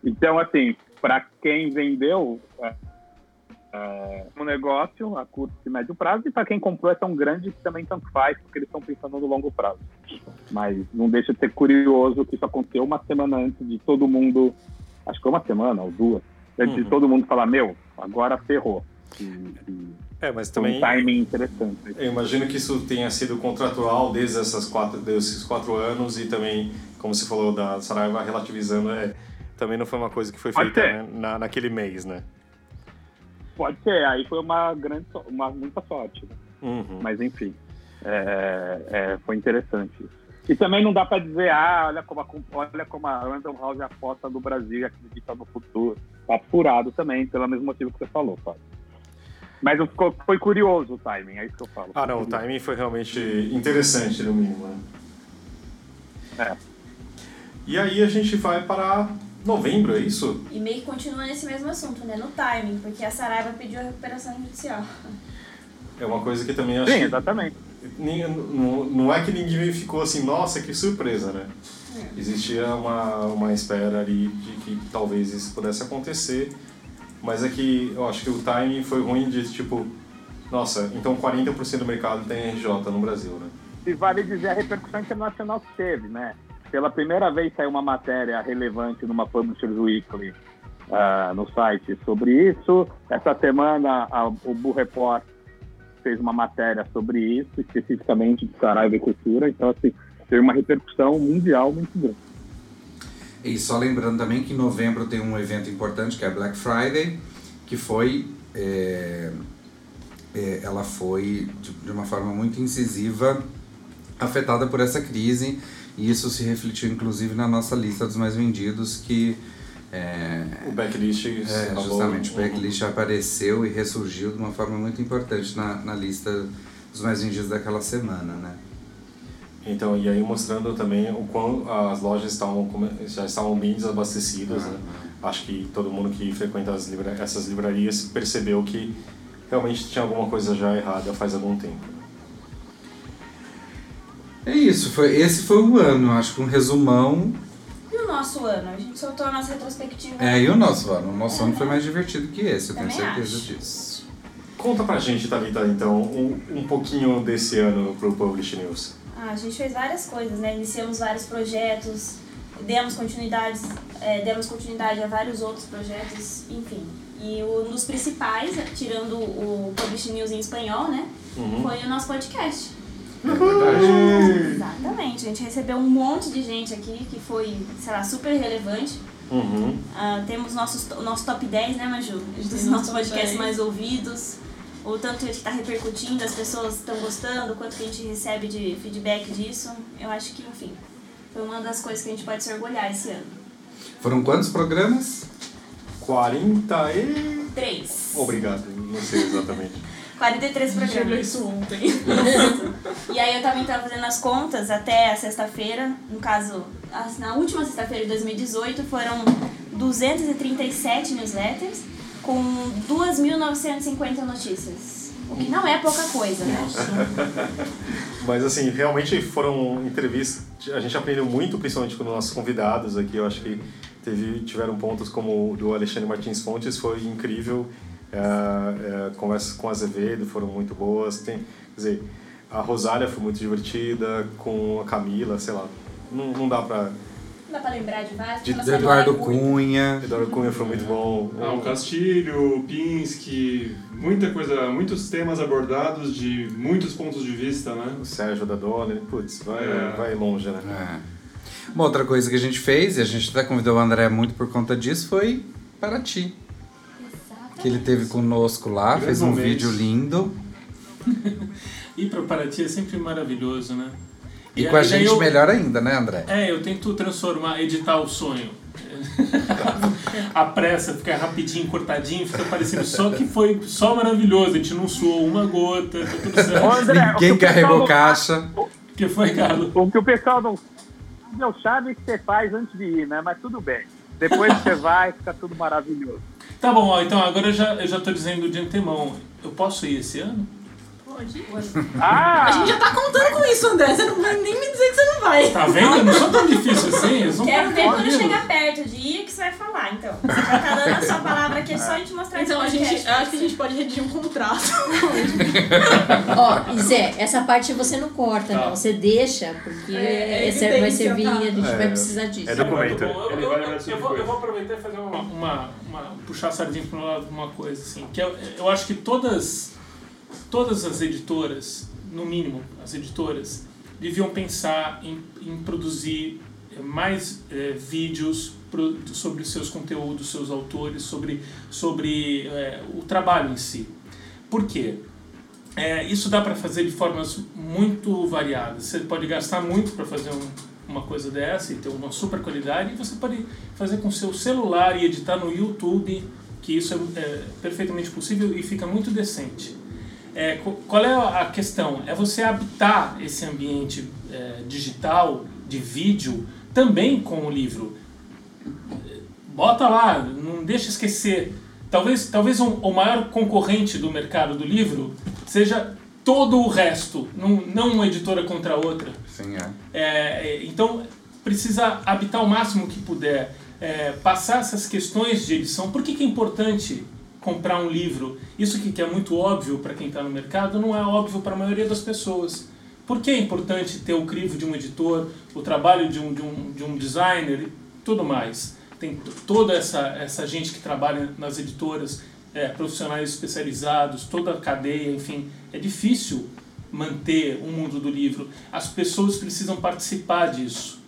Então, assim, para quem vendeu é, é, um negócio a curto e médio prazo, e para quem comprou é tão grande que também tanto faz, porque eles estão pensando no longo prazo. Mas não deixa de ser curioso que isso aconteceu uma semana antes de todo mundo, acho que foi uma semana ou duas, antes Uhum. de todo mundo falar, meu, agora ferrou. E, e É, mas foi um também timing interessante. eu imagino que isso tenha sido contratual desde essas quatro, desses quatro anos e também, como você falou da Saraiva relativizando, é, também não foi uma coisa que foi Pode feita né, na, naquele mês, né? Pode ser, aí foi uma grande, uma muita sorte. né? Uhum. Mas enfim, é, é, foi interessante isso. E também não dá para dizer, ah, olha como a, olha como a Random House é a aposta do Brasil e acredita no futuro. Tá furado também, pelo mesmo motivo que você falou, Fábio. Mas ficou, foi curioso o timing, é isso que eu falo. Ah, não, o timing foi realmente interessante, no mínimo, né? É. E aí a gente vai para novembro, é isso? E meio que continua nesse mesmo assunto, né? No timing, porque a Saraiva pediu a recuperação judicial. É uma coisa que também acho Sim, exatamente. Não, não é que ninguém ficou assim, nossa, que surpresa, né? É. Existia uma, uma espera ali de que talvez isso pudesse acontecer, mas é que eu acho que o timing foi ruim de tipo, nossa, então 40% do mercado tem RJ no Brasil, né? E vale dizer a repercussão internacional que teve, né? Pela primeira vez saiu uma matéria relevante numa Publishers Weekly ah, no site sobre isso. Essa semana a- o Bull Report fez uma matéria sobre isso, especificamente de Saraiva e Cultura. Então, assim, teve uma repercussão mundial muito grande. E só lembrando também que em novembro tem um evento importante que é Black Friday, que foi. é, é, ela foi de, de uma forma muito incisiva afetada por essa crise e isso se refletiu inclusive na nossa lista dos mais vendidos que é, O backlist é, justamente o backlist apareceu e ressurgiu de uma forma muito importante na, na lista dos mais vendidos daquela semana, né? Então, e aí mostrando também o quão as lojas estavam, já estavam bem desabastecidas, né? Acho que todo mundo que frequenta as livra essas livrarias percebeu que realmente tinha alguma coisa já errada faz algum tempo. É isso, foi, esse foi o ano, acho que um resumão. E o nosso ano? A gente soltou a nossa retrospectiva. É, e o nosso ano? O nosso ano foi mais divertido que esse, eu tenho certeza acho. disso. Conta pra gente, Thalita, então, um, um pouquinho desse ano pro Publish News. Ah, a gente fez várias coisas, né? Iniciamos vários projetos, demos continuidades, é, demos continuidade a vários outros projetos, enfim. E um dos principais, tirando o Publish News em espanhol, né? Uhum. Foi o nosso podcast. É verdade. Exatamente. A gente recebeu um monte de gente aqui que foi, sei lá, super relevante. Uhum. Ah, temos nossos, o nosso top 10, né, Maju? Dos nossos podcasts 10. mais ouvidos. O tanto que está repercutindo, as pessoas estão gostando, o quanto que a gente recebe de feedback disso. Eu acho que, enfim, foi uma das coisas que a gente pode se orgulhar esse ano. Foram quantos programas? 40 e... Três. Obrigado, não sei exatamente. 43 Chegou programas. isso ontem. E aí eu também estava fazendo as contas até a sexta-feira, no caso, as- na última sexta-feira de 2018 foram 237 newsletters, com 2.950 notícias. O que não é pouca coisa, né? Mas assim, realmente foram entrevistas. A gente aprendeu muito, principalmente com os nossos convidados aqui. Eu acho que teve, tiveram pontos como o do Alexandre Martins Fontes, foi incrível. É, é, conversas com a Azevedo foram muito boas. Tem, quer dizer, a Rosália foi muito divertida, com a Camila, sei lá. Não, não dá pra. Não dá pra lembrar de várias. De- de Eduardo. Cunha. Eduardo Cunha foi muito bom. Ah, o Castilho, o Pinsky, muita coisa, muitos temas abordados de muitos pontos de vista, né? O Sérgio da Donner, putz, vai, É. vai longe, né? É. Uma outra coisa que a gente fez, e a gente até convidou o André muito por conta disso, foi Paraty. Que ele teve conosco lá, Grandes fez um momentos. vídeo lindo. Ir para Paraty é sempre maravilhoso, né? E, com a gente eu- melhor ainda, né, André? É, eu tento transformar, editar o sonho. a pressa, ficar rapidinho, cortadinho, fica parecendo só que foi só maravilhoso. A gente não suou uma gota, tá tudo Ô, certo. André, Ninguém carregou caixa. O que foi, Carlos? O que o pessoal não sabe é o charme que você faz antes de ir, né? Mas tudo bem. Depois você vai, fica tudo maravilhoso. Tá bom, ó, então agora eu já, eu já tô dizendo de antemão. Eu posso ir esse ano? Pode. Ah! A gente já tá contando com isso, André. Você não vai nem me dizer que você não vai. Tá vendo? Não sou tão difícil assim. Quero ver quando chegar perto de ir que você vai falar, então. Você vai estar dando a sua palavra aqui, é só a gente mostrar Então a gente, acho que a gente pode redigir um contrato. Ó, Zé, essa parte você não corta, Tá. não. Você deixa, porque É, é esse vai servir, tá? a gente É, vai precisar disso. é documento. Eu, eu- eu- vou, eu vou aproveitar e fazer uma, uma, uma- puxar a sardinha lado uma coisa assim, que eu, eu acho que todas todas as editoras, no mínimo as editoras, deviam pensar em, em produzir eh, mais eh, vídeos pro- sobre seus conteúdos, seus autores, sobre sobre eh, o trabalho em si. Por quê? É, isso dá para fazer de formas muito variadas. Você pode gastar muito para fazer um- uma coisa dessa e ter uma super qualidade, e você pode fazer com seu celular e editar no YouTube, que isso é, é perfeitamente possível e fica muito decente. É, qual é a questão? É você habitar esse ambiente é, digital, de vídeo, também com o livro bota lá, não deixa esquecer. Talvez, talvez um, o maior concorrente do mercado do livro seja todo o resto, não, não uma editora contra a outra. Sim, é. É, é, então, precisa habitar o máximo que puder, é, passar essas questões de edição. Por que, que é importante comprar um livro? Isso que, é muito óbvio para quem está no mercado, não é óbvio para a maioria das pessoas. Por que é importante ter o crivo de um editor, o trabalho de um, de um, de um designer e tudo mais? Tem toda essa, essa gente que trabalha nas editoras, é, profissionais especializados, toda a cadeia, enfim. É difícil manter o mundo do livro. As pessoas precisam participar disso.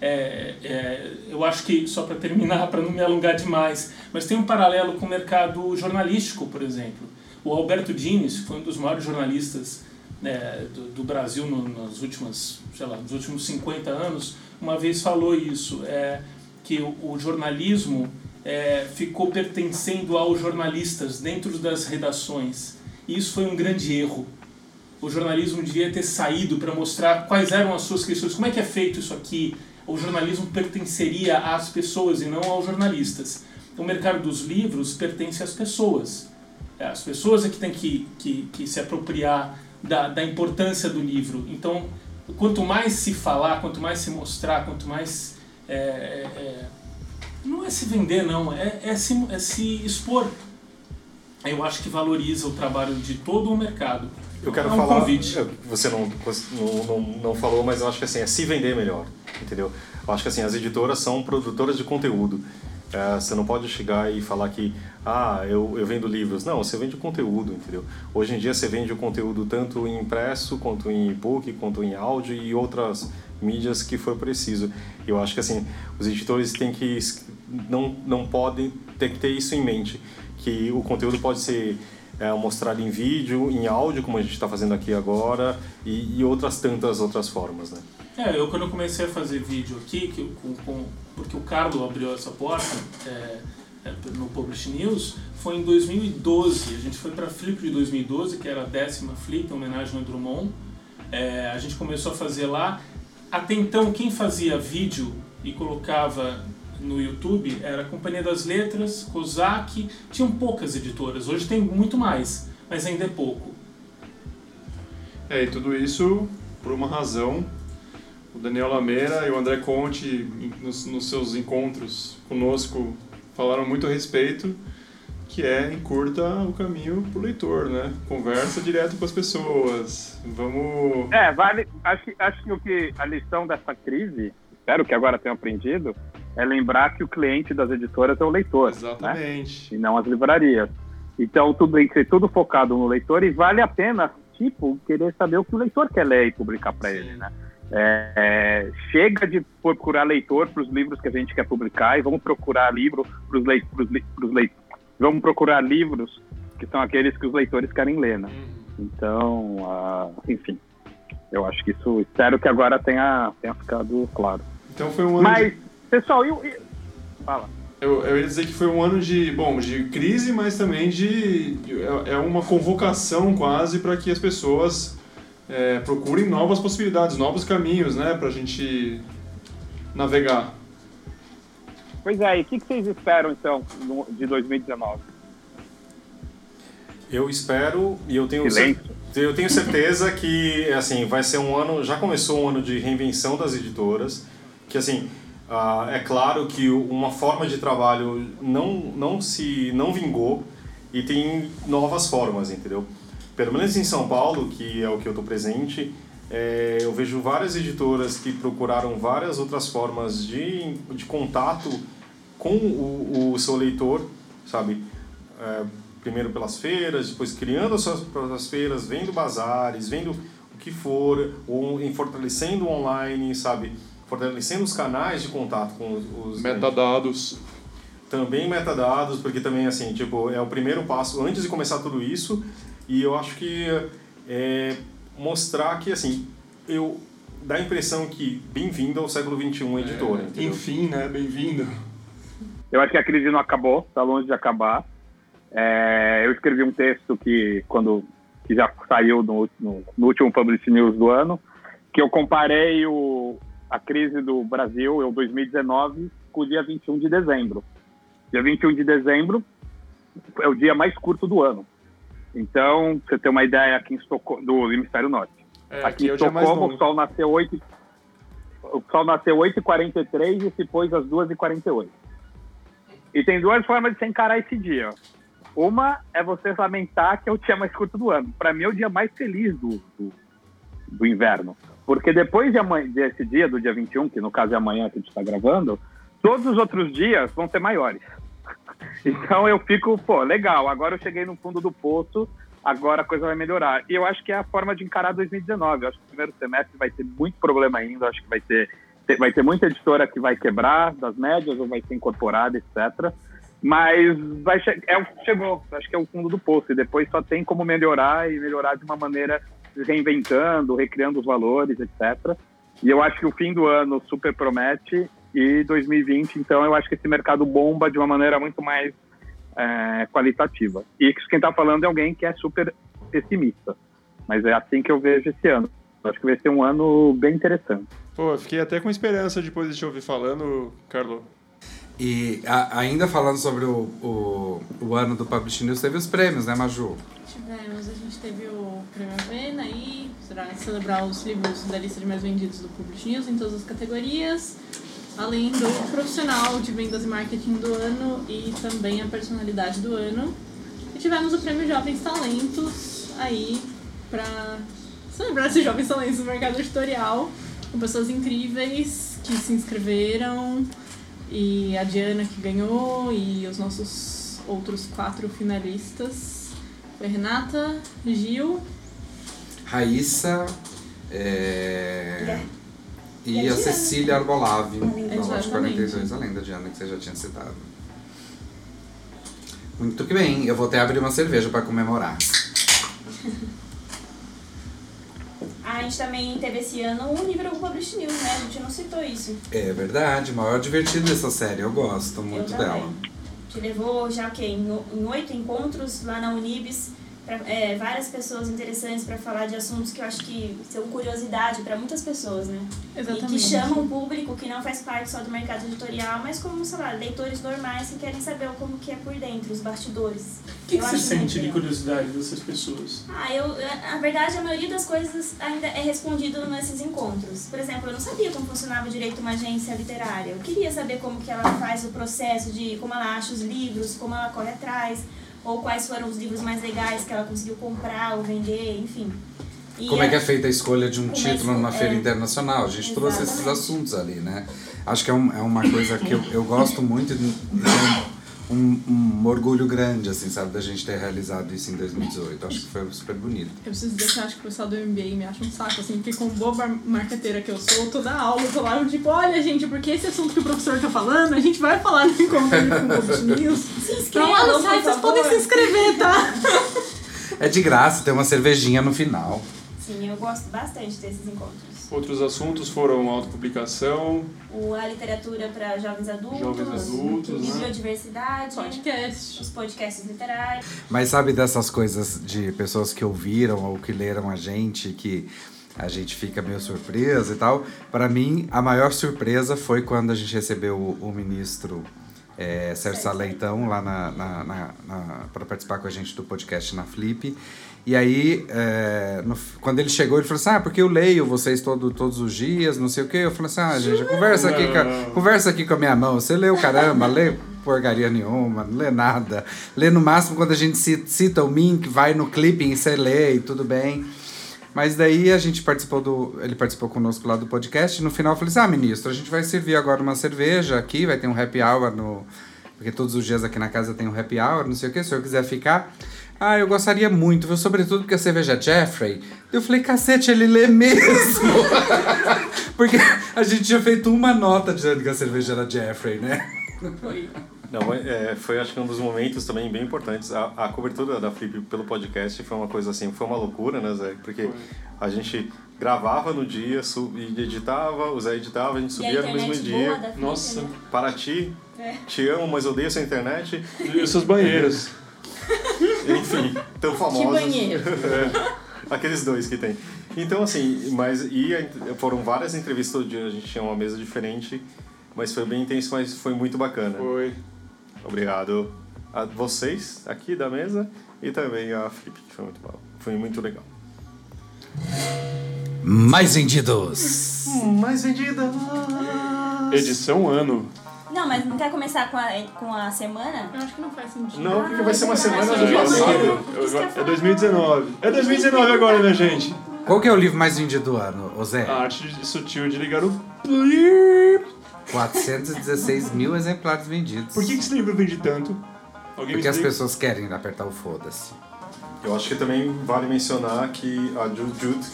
É, é, eu acho que, só para terminar, para não me alongar demais, mas tem um paralelo com o mercado jornalístico, por exemplo. O Alberto Dines foi um dos maiores jornalistas é, do, do Brasil no, nas últimas, sei lá, nos últimos 50 anos, uma vez falou isso, é, que o, o jornalismo é, ficou pertencendo aos jornalistas dentro das redações. E isso foi um grande erro. O jornalismo devia ter saído para mostrar quais eram as suas questões, como é que é feito isso aqui. O jornalismo pertenceria às pessoas e não aos jornalistas. O mercado dos livros pertence às pessoas. É, As pessoas é que têm que, que, que se apropriar da, da importância do livro. Então, quanto mais se falar, quanto mais se mostrar, quanto mais. é, é, é, não é se vender, não, é, é, se, é se expor. Eu acho que valoriza o trabalho de todo o mercado. Eu quero é um falar. convite. Você não, não, não, falou, mas eu acho que assim, é se vender melhor. Entendeu? Eu acho que assim, as editoras são produtoras de conteúdo. É, você não pode chegar e falar que ah, eu, eu vendo livros. Não, você vende conteúdo, entendeu? Hoje em dia você vende o conteúdo tanto em impresso, quanto em e-book, quanto em áudio e outras mídias que for preciso. Eu acho que assim, os editores têm que não não podem ter que ter isso em mente, que o conteúdo pode ser é, mostrado em vídeo, em áudio, como a gente está fazendo aqui agora, e, e outras tantas outras formas, né? É, eu quando eu comecei a fazer vídeo aqui, que, com, com, porque o Carlos abriu essa porta é, é, no Publish News, foi em 2012. A gente foi para a Flip de 2012, que era a décima Flip, em homenagem ao Drummond. É, a gente começou a fazer lá. Até então, quem fazia vídeo e colocava no YouTube era Companhia das Letras, Kozak, tinham poucas editoras. Hoje tem muito mais, mas ainda é pouco. É, e tudo isso por uma razão. O Daniel Lameira e o André Conte, nos, nos seus encontros conosco, falaram muito a respeito, que é encurta o caminho pro leitor, né? Conversa direto com as pessoas. Vamos. É, vale. Acho, que- acho que o que a lição dessa crise, espero que agora tenham aprendido, é lembrar que o cliente das editoras é o leitor. Né? Exatamente. e não as livrarias. Então tudo tem que ser tudo focado no leitor e vale a pena, tipo, querer saber o que o leitor quer ler e publicar para ele, né? É, é, chega de procurar leitor para os livros que a gente quer publicar e vamos procurar livro para os leit vamos procurar livros que são aqueles que os leitores querem ler, né? Então, ah, enfim, eu acho que isso, espero que agora tenha, tenha ficado claro. Então foi um ano. Mas, de- pessoal, e, o- e... fala. Eu, eu ia dizer que foi um ano de, bom, de crise, mas também de, de- é, é uma convocação quase para que as pessoas é, procurem novas possibilidades, novos caminhos, né, para a gente navegar. Pois é, e o que, que vocês esperam, então, no- de 2019? Eu espero e eu tenho, Silêncio. eu tenho certeza que assim vai ser um ano. Já começou um ano de reinvenção das editoras. Que assim ah, é claro que uma forma de trabalho não não se não vingou e tem novas formas, entendeu? Pelo menos em São Paulo, que é o que eu estou presente, é, eu vejo várias editoras que procuraram várias outras formas de, de contato com o, o seu leitor, sabe? É, primeiro pelas feiras, depois criando as suas próprias feiras, vendo bazares, vendo o que for, ou fortalecendo online, sabe? Fortalecendo os canais de contato com os, os Metadados. também metadados, porque também, assim, tipo, é o primeiro passo antes de começar tudo isso. E eu acho que é mostrar que, assim, eu dá a impressão que bem-vindo ao século XXI editora, entendeu? Enfim, né, bem-vindo. Eu acho que a crise não acabou, está longe de acabar. É, eu escrevi um texto que, quando, que já saiu no, no, no último Public News do ano, que eu comparei o, a crise do Brasil, eu 2019, com o dia 21 de dezembro. Dia 21 de dezembro é o dia mais curto do ano. Então, você ter uma ideia aqui em Estocolmo, do Hemisfério Norte. É, Aqui em é o Estocolmo, o longo. sol nasceu 8 o sol nasceu 8h43 e se pôs às 2h48. E tem duas formas de você encarar esse dia. Uma é você lamentar que é o dia mais curto do ano. Para mim é o dia mais feliz do, do, do inverno. Porque depois de amanhã, desse dia, do dia 21, que no caso é amanhã que a gente está gravando, todos os outros dias vão ser maiores. Então eu fico, pô, legal, agora eu cheguei no fundo do poço, agora a coisa vai melhorar. E eu acho que é a forma de encarar 2019. Eu acho que o primeiro semestre vai ter muito problema ainda, eu acho que vai ter, vai ter muita editora que vai quebrar das médias ou vai ser incorporada, etc. Mas vai che é, chegou, acho que é o fundo do poço. E depois só tem como melhorar e melhorar de uma maneira reinventando, recriando os valores, etc. E eu acho que o fim do ano super promete e 2020, então eu acho que esse mercado bomba de uma maneira muito mais é, qualitativa. E quem está falando é alguém que é super pessimista. Mas é assim que eu vejo esse ano. Eu acho que vai ser um ano bem interessante. Pô, fiquei até com esperança depois de te ouvir falando, Carlos. E a- ainda falando sobre o, o, o ano do Publish News, teve os prêmios, né, Maju? Tivemos, a gente teve o Prêmio Avena aí, para celebrar os livros da lista de mais vendidos do Publish News em todas as categorias, além do profissional de vendas e marketing do ano e também a personalidade do ano. E tivemos o Prêmio Jovens Talentos aí para celebrar esses jovens talentos no mercado editorial, com pessoas incríveis que se inscreveram e a Diana que ganhou e os nossos outros quatro finalistas foi Renata, Gil, Raíssa é, E e a a. Cecília Arbolave, da Loja Exatamente. 42, além da Diana, que você já tinha citado. Muito que bem, eu vou até abrir uma cerveja para comemorar. A gente também teve esse ano o nível Publish News, né? A gente não citou isso. É verdade, o maior divertido dessa série, eu gosto muito eu dela. gente levou já o quê? Em oito encontros lá na Unibis. Pra, é, várias pessoas interessantes para falar de assuntos que eu acho que são curiosidade para muitas pessoas, né? E que Exatamente. chamam o público que não faz parte só do mercado editorial, mas como, sei lá, leitores normais que querem saber como que é por dentro, os bastidores. O que, que você sente de curiosidade dessas pessoas? Ah, eu, na verdade, a maioria das coisas ainda é respondido nesses encontros. Por exemplo, eu não sabia como funcionava direito uma agência literária. Eu queria saber como que ela faz o processo de como ela acha os livros, como ela corre atrás, ou quais foram os livros mais legais que ela conseguiu comprar ou vender, enfim. E Como é que é feita a escolha de um é título numa feira é. internacional? A gente trouxe esses Exatamente. assuntos ali, né? Acho que é, um- é uma coisa que eu, eu gosto muito de, de um, um orgulho grande, assim, sabe, da gente ter realizado isso em 2018. Acho que foi super bonito. Eu preciso dizer que eu acho que o pessoal do MBA me acha um saco, assim, porque como boa mar- marqueteira que eu sou, toda aula eu eu tipo, olha gente, porque esse assunto que o professor tá falando, a gente vai falar no encontro com o News. Se Então lá no inscrevam, site vocês podem se inscrever, tá? É de graça, tem uma cervejinha no final. Sim, eu gosto bastante desses encontros. Outros assuntos foram autopublicação, O, a literatura para jovens adultos, Jovens adultos, né? biodiversidade, Podcast. os podcasts literários. Mas sabe dessas coisas de pessoas que ouviram ou que leram a gente, que a gente fica meio surpresa e tal? Para mim, a maior surpresa foi quando a gente recebeu o, o ministro é, Sérgio Sá Leitão lá na, na, na, para participar com a gente do podcast na Flip. E aí, é, no- quando ele chegou, ele falou assim: Ah, porque eu leio vocês todo, todos os dias, não sei o quê. Eu falei assim: Ah, gente, conversa aqui, com a, conversa aqui com a minha mão. Você leu caramba, lê porcaria nenhuma, não lê nada. Lê no máximo quando a gente ci- cita o Mink, vai no clipping e você lê e tudo bem. Mas daí a gente participou do. Ele participou conosco lá do podcast. E no final eu falei assim: ah, ministro, a gente vai servir agora uma cerveja aqui, vai ter um happy hour no. Porque todos os dias aqui na casa tem um happy hour, não sei o que, se o senhor quiser ficar. Ah, eu gostaria muito, viu? Sobretudo porque a cerveja é Jeffrey. Eu falei, cacete, ele lê mesmo. porque a gente tinha feito uma nota dizendo que a cerveja era Jeffrey, né? Foi. Não, mas, é, foi acho que um dos momentos também bem importantes. A, a cobertura da Flip pelo podcast foi uma coisa assim, foi uma loucura, né, Zé? Porque a gente gravava no dia su- e editava, o Zé editava, a gente E a subia no mesmo dia. Flip, Nossa. né? Para ti, É. te amo, mas odeio essa internet. e os seus banheiros. Enfim, tão Que famosos. banheiro. Aqueles dois que tem. Então, assim, mas e foram várias entrevistas todo dia, a gente tinha uma mesa diferente, mas foi bem intenso, mas foi muito bacana. Foi. Obrigado a vocês aqui da mesa e também a Flip, que foi muito bom. Foi muito legal. Mais vendidos! Mais vendida! Edição ano. Não, mas não quer começar com a, com a semana? Eu acho que não faz sentido. Não, porque vai ser uma Ah, semana do verdade. passado. É falar. 2019. É 2019 agora, minha gente. Qual que é o livro mais vendido do ano, ô Zé? A arte sutil de ligar o plip. 416 mil exemplares vendidos. Por que que esse livro vende tanto? Alguém Porque as pessoas querem apertar o foda-se. Eu acho que também vale mencionar que a Jude Jude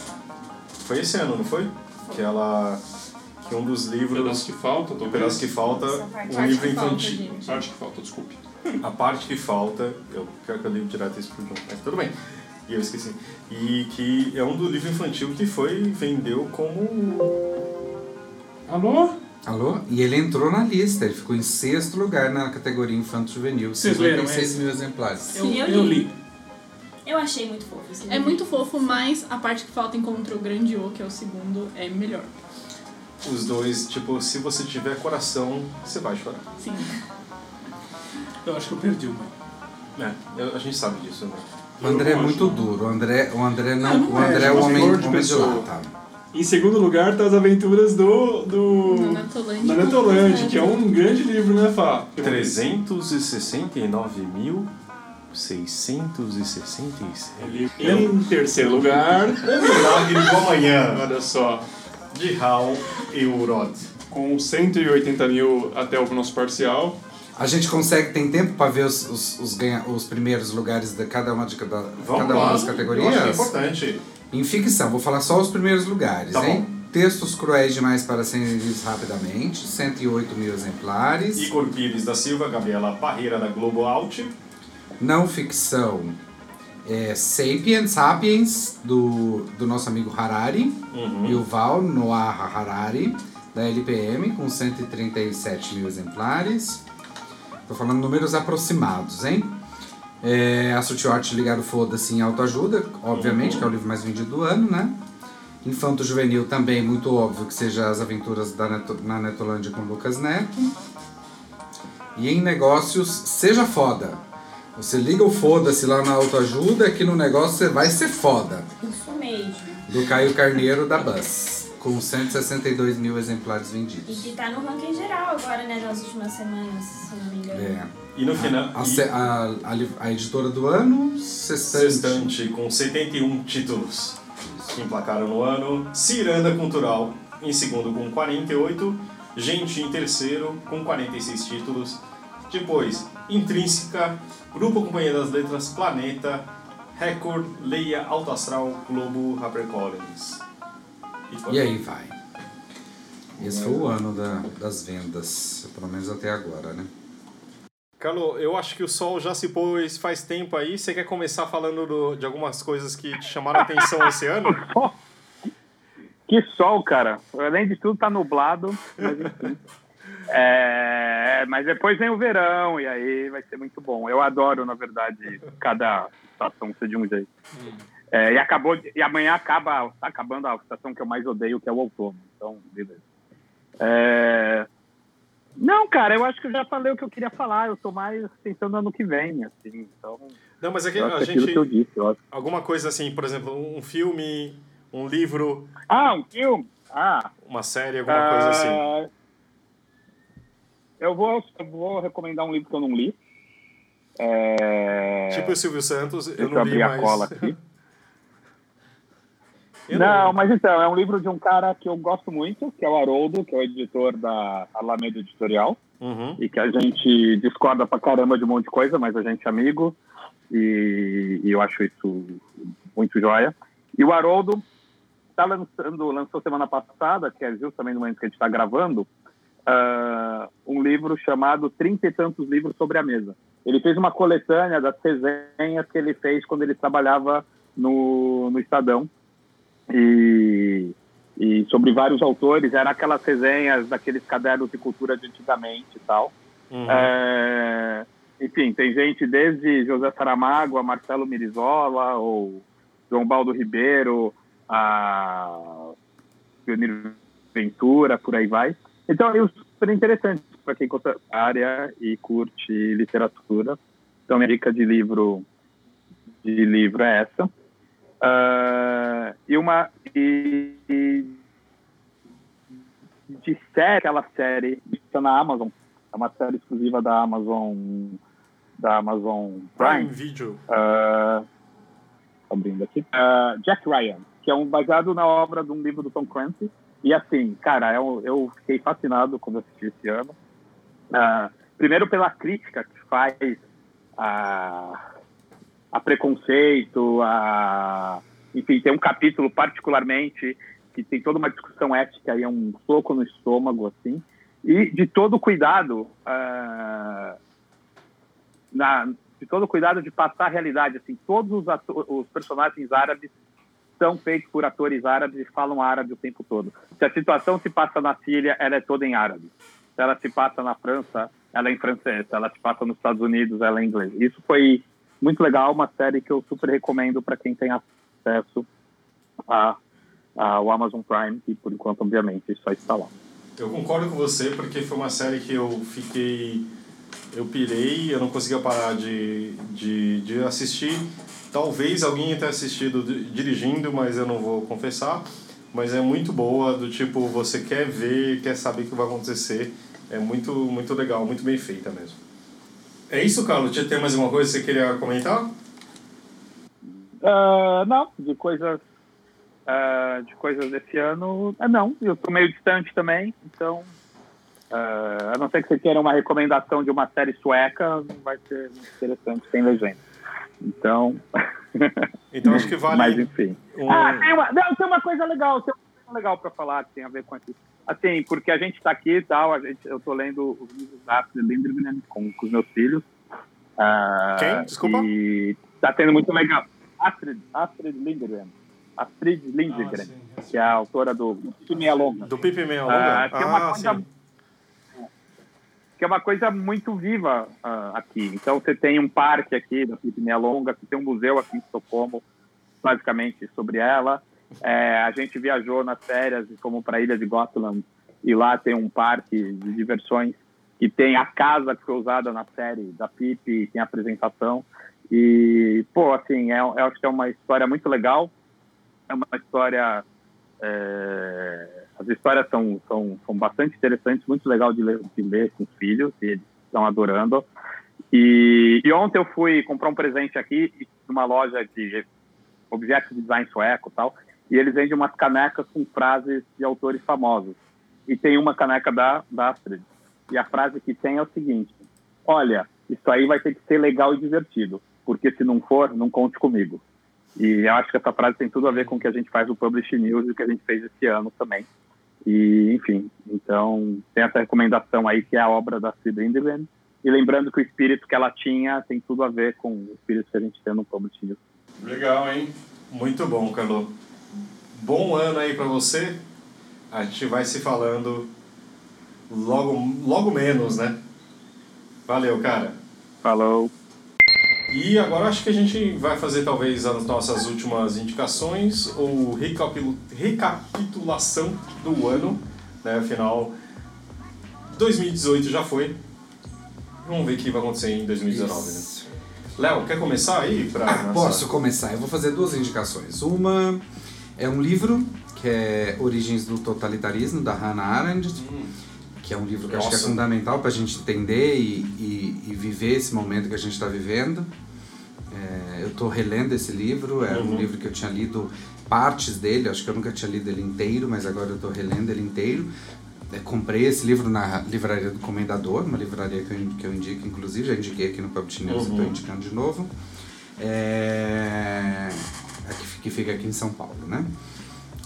foi esse ano, não foi? Que ela. Que um dos O pedaço livros. que falta, O pedaço que falta, parte. um Parte livro falta, infantil. gente. Arte que falta, desculpe. A parte que falta, eu quero que eu livro direto isso pro João, mas tudo bem. E eu esqueci. E que é um do livro infantil que foi, vendeu como. Alô? Alô? E ele entrou na lista, ele ficou em sexto lugar na categoria Infanto Juvenil. Vocês leram 56 esse? mil exemplares. Eu, Sim, eu eu li. Eu achei muito fofo esse É livro. muito fofo, mas a parte que falta encontra o grande O, que é o segundo, é melhor. Os dois, tipo, se você tiver coração, você vai chorar. Sim. Eu acho que eu perdi uma. É, eu- a gente sabe disso, né? O André é muito duro. O André, o André não. não o é, André é é o um homem, de homem de pessoa. lata. Em segundo lugar tá as aventuras do. do. Nanatolândia. Que é um grande livro, né, Fá? 369.666. Em terceiro lugar, O Milagre do Amanhã, olha só, de Hal Eurod. com 180 mil até o nosso parcial. A gente consegue, tem tempo pra ver os, os, os, ganha, os primeiros lugares de cada uma, de cada, Vamos cada uma das Eu acho que é categorias? importante. Em ficção, vou falar só os primeiros lugares, Tá hein? bom. Textos cruéis demais para serem lidos rapidamente, 108 mil exemplares. Igor Pires da Silva, Gabriela Parreira da Globo Out. Não ficção, é Sapiens, Sapiens, do, do nosso amigo Harari, Uhum. Yuval Noah Harari, da LPM, com 137 mil exemplares. Tô falando números aproximados, hein? É, Astro Art ligado Foda-se em Autoajuda, obviamente, que é o livro mais vendido do ano, né? Infanto Juvenil também, muito óbvio que seja As Aventuras da Neto, na Netolândia com Lucas Neto. E em negócios, seja foda. Você liga o foda-se lá na autoajuda que no negócio você vai ser foda. Isso mesmo. Do Caio Carneiro da Bus, com 162 mil exemplares E vendidos. que tá no ranking geral agora, né, nas últimas semanas, se não me engano. É. E no final, A, e- a, a, a editora do ano, Sextante. Sextante, com 71 títulos que emplacaram no ano. Ciranda Cultural em segundo com 48. Gente em terceiro com 46 títulos. Depois, Intrínseca, Grupo Companhia das Letras, Planeta, Record, Leia, Alto Astral, Globo, HarperCollins. E aí vai. Esse foi o ano da- das vendas, pelo menos até agora, né? Carlos, eu acho que o sol já se pôs faz tempo aí. Você quer começar falando do- de algumas coisas que te chamaram a atenção esse ano? Que sol, cara. Além de tudo, tá nublado, mas enfim. É, mas depois vem o verão e aí vai ser muito bom. Eu adoro, na verdade, cada estação ser de um jeito. É, e acabou e amanhã acaba, tá acabando a estação que eu mais odeio, que é o outono. Então, beleza. É, Não, cara, eu acho que eu já falei o que eu queria falar. Eu tô mais pensando no ano que vem, assim. Então, Não, mas é que a aquilo gente. que eu disse. Eu. Alguma coisa assim, por exemplo, um filme, um livro, Ah, um filme? Ah, uma série, alguma coisa assim. Eu vou, eu vou recomendar um livro que eu não li. É... Tipo o Silvio Santos, eu Deixa eu não li abrir a mais. cola aqui. Eu não, mas então, é um livro de um cara que eu gosto muito, que é o Haroldo, que é o editor da Alameda Editorial, Uhum. e que a gente discorda pra caramba de um monte de coisa, mas a gente é amigo, e, e eu acho isso muito joia. E o Haroldo está lançando, lançou semana passada, que é justamente no momento que a gente está gravando, ah, um livro chamado Trinta e Tantos Livros sobre a Mesa. Ele fez uma coletânea das resenhas que ele fez quando ele trabalhava no, no Estadão. E, e sobre vários autores, eram aquelas resenhas daqueles cadernos de cultura de antigamente e tal. Uhum. É, enfim, tem gente desde José Saramago a Marcelo Mirizola, ou João Baldo Ribeiro, a Leonir Ventura, por aí vai. Então, é super interessante para quem gosta da área e curte literatura. Então, minha dica de livro, de livro é essa. Ah, e uma e, e de série, aquela série que está na Amazon, é uma série exclusiva da Amazon da Amazon Prime Prime, Video. ah, abrindo aqui, ah, Jack Ryan, que é um baseado na obra de um livro do Tom Clancy. E assim, cara, eu, eu fiquei fascinado quando assisti esse ano. Ah, primeiro pela crítica que faz a, a preconceito, a enfim, tem um capítulo particularmente que tem toda uma discussão ética e é um soco no estômago assim e de todo cuidado ah, na, de todo cuidado de passar a realidade assim todos os, os personagens árabes são feitos por atores árabes e falam árabe o tempo todo. Se a situação se passa na Síria ela é toda em árabe. Se ela se passa na França ela é em francês. Se ela se passa nos Estados Unidos ela é em inglês. Isso foi muito legal uma série que eu super recomendo para quem tem acesso a ao Amazon Prime e por enquanto obviamente só está lá. Eu concordo com você, porque foi uma série que eu fiquei. Eu pirei, eu não conseguia parar de, de, de assistir. Talvez alguém tenha assistido di- dirigindo, mas eu não vou confessar. Mas é muito boa, do tipo, você quer ver, quer saber o que vai acontecer. É muito, muito legal, muito bem feita mesmo. É isso, Carlos? Tinha- mais alguma coisa que você queria comentar? Ah, não, de coisas ah, de coisas desse ano, ah, não. Eu tô meio distante também, então ah, a não ser que você queira uma recomendação de uma série sueca, não vai ser muito interessante sem legenda. Então, Então acho que vale. mas enfim. um- Ah, tem uma, não, tem uma coisa legal, tem uma coisa legal para falar que tem a ver com isso. Assim, porque a gente está aqui e tal, a gente, eu tô lendo os livros da Astrid Lindgren com, com os meus filhos. Ah, Quem? Desculpa? E tá tendo muito legal. Astrid, Astrid Lindgren. Astrid Lindgren, Ah, que é a autora do Pipi Meia Longa. Do Pipi Meia Longa? Ah, que é uma Ah, coisa... sim. É uma coisa muito viva ah, aqui. Então você tem um parque aqui da Pipinha Longa, você tem um museu aqui em Estocolmo, basicamente sobre ela. É, a gente viajou nas férias fomos para a ilha de Gotland e lá tem um parque de diversões que tem a casa que foi usada na série da Pipe, tem a apresentação. E, pô, assim, é, eu acho que é uma história muito legal. É uma história. é, as histórias são, são, são bastante interessantes, muito legal de ler, de ler com os filhos, eles estão adorando. E, e ontem eu fui comprar um presente aqui numa loja de objetos de design sueco e tal, e eles vendem umas canecas com frases de autores famosos. E tem uma caneca da, da Astrid. E a frase que tem é o seguinte: Olha, isso aí vai ter que ser legal e divertido, porque se não for, não conte comigo. E eu acho que essa frase tem tudo a ver com o que a gente faz no Publish News e o que a gente fez esse ano também. E, enfim, então tem essa recomendação aí que é a obra da Astrid Lindgren. E lembrando que o espírito que ela tinha tem tudo a ver com o espírito que a gente tem no News. Legal, hein? Muito bom, Carlo. Bom ano aí pra você. A gente vai se falando logo, logo menos, né? Valeu, cara. Falou. E agora acho que a gente vai fazer talvez as nossas últimas indicações ou recapitulação do ano, né? Afinal, 2018 já foi. Vamos ver o que vai acontecer em 2019, né? Léo, quer começar aí? Pra Ah, posso começar. Eu vou fazer duas indicações. Uma é um livro que é Origens do Totalitarismo, da Hannah Arendt, Hum, que é um livro que acho que é fundamental para a gente entender e, e, e viver esse momento que a gente está vivendo. É, eu estou relendo esse livro, é Uhum. um livro que eu tinha lido partes dele, acho que eu nunca tinha lido ele inteiro, mas agora eu estou relendo ele inteiro. É, comprei esse livro na livraria do Comendador, uma livraria que eu, que eu indico, inclusive, já indiquei aqui no Publish News e Uhum. estou indicando de novo. É, que fica aqui em São Paulo, né?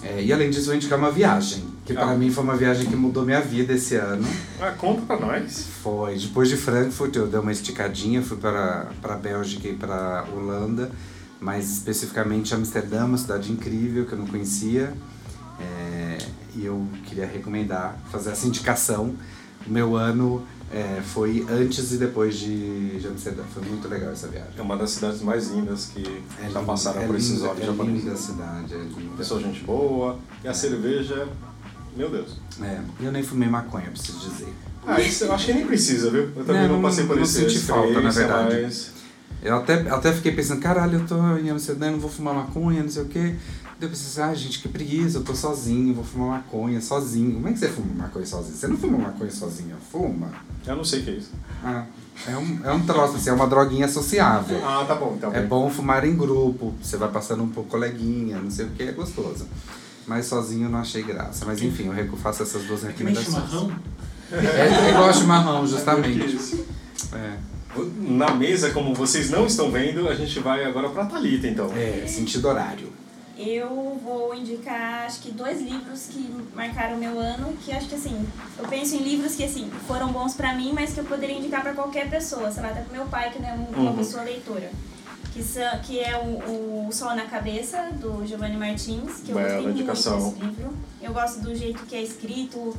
É, e além disso, vou indicar uma viagem, que Ah. para mim foi uma viagem que mudou minha vida esse ano. Ah, conta pra nós. Foi. Depois de Frankfurt, eu dei uma esticadinha, fui para a Bélgica e para Holanda, mais especificamente Amsterdã, uma cidade incrível que eu não conhecia. É, e eu queria recomendar, fazer essa indicação. Meu ano é, foi antes e depois de, de Amsterdã. Foi muito legal essa viagem. É uma das cidades mais lindas que já linda, passaram é por esses olhos é japoneses. linda a cidade, é linda. Pessoa gente boa. E a cerveja, meu Deus. É, eu nem fumei maconha, preciso dizer. Ah, isso eu acho que nem precisa, viu? Eu também Não, não, não- passei por não esse senti falta, na verdade. Mas... Eu até, até fiquei pensando, caralho, eu tô em Amsterdã, não vou fumar maconha, não sei o quê. Daí eu pensei, ah, gente, que preguiça, eu tô sozinho, vou fumar maconha sozinho. Como é que você fuma maconha sozinho? Você não fuma maconha sozinho, fuma? Eu não sei o que é isso. Ah, é um, é um troço, assim, é uma droguinha sociável. Ah, tá bom, então. É bom fumar em grupo, você vai passando um pouco coleguinha, não sei o que, é gostoso. Mas sozinho eu não achei graça. Mas enfim, eu faço essas duas É recomendações. chimarrão. É, eu gosto de chimarrão, justamente. É, Na mesa, como vocês não estão vendo, a gente vai agora pra Thalita, então. é, sentido horário. Eu vou indicar, acho que dois livros que marcaram o meu ano, que acho que assim, eu penso em livros que assim, foram bons pra mim, mas que eu poderia indicar pra qualquer pessoa, sei lá, até pro meu pai, que não é um- uma Uhum. pessoa leitora. Que, são, que é o, o Sol na Cabeça, do Giovanni Martins, que eu Bela gostei indicação. muito desse livro. Eu gosto do jeito que é escrito,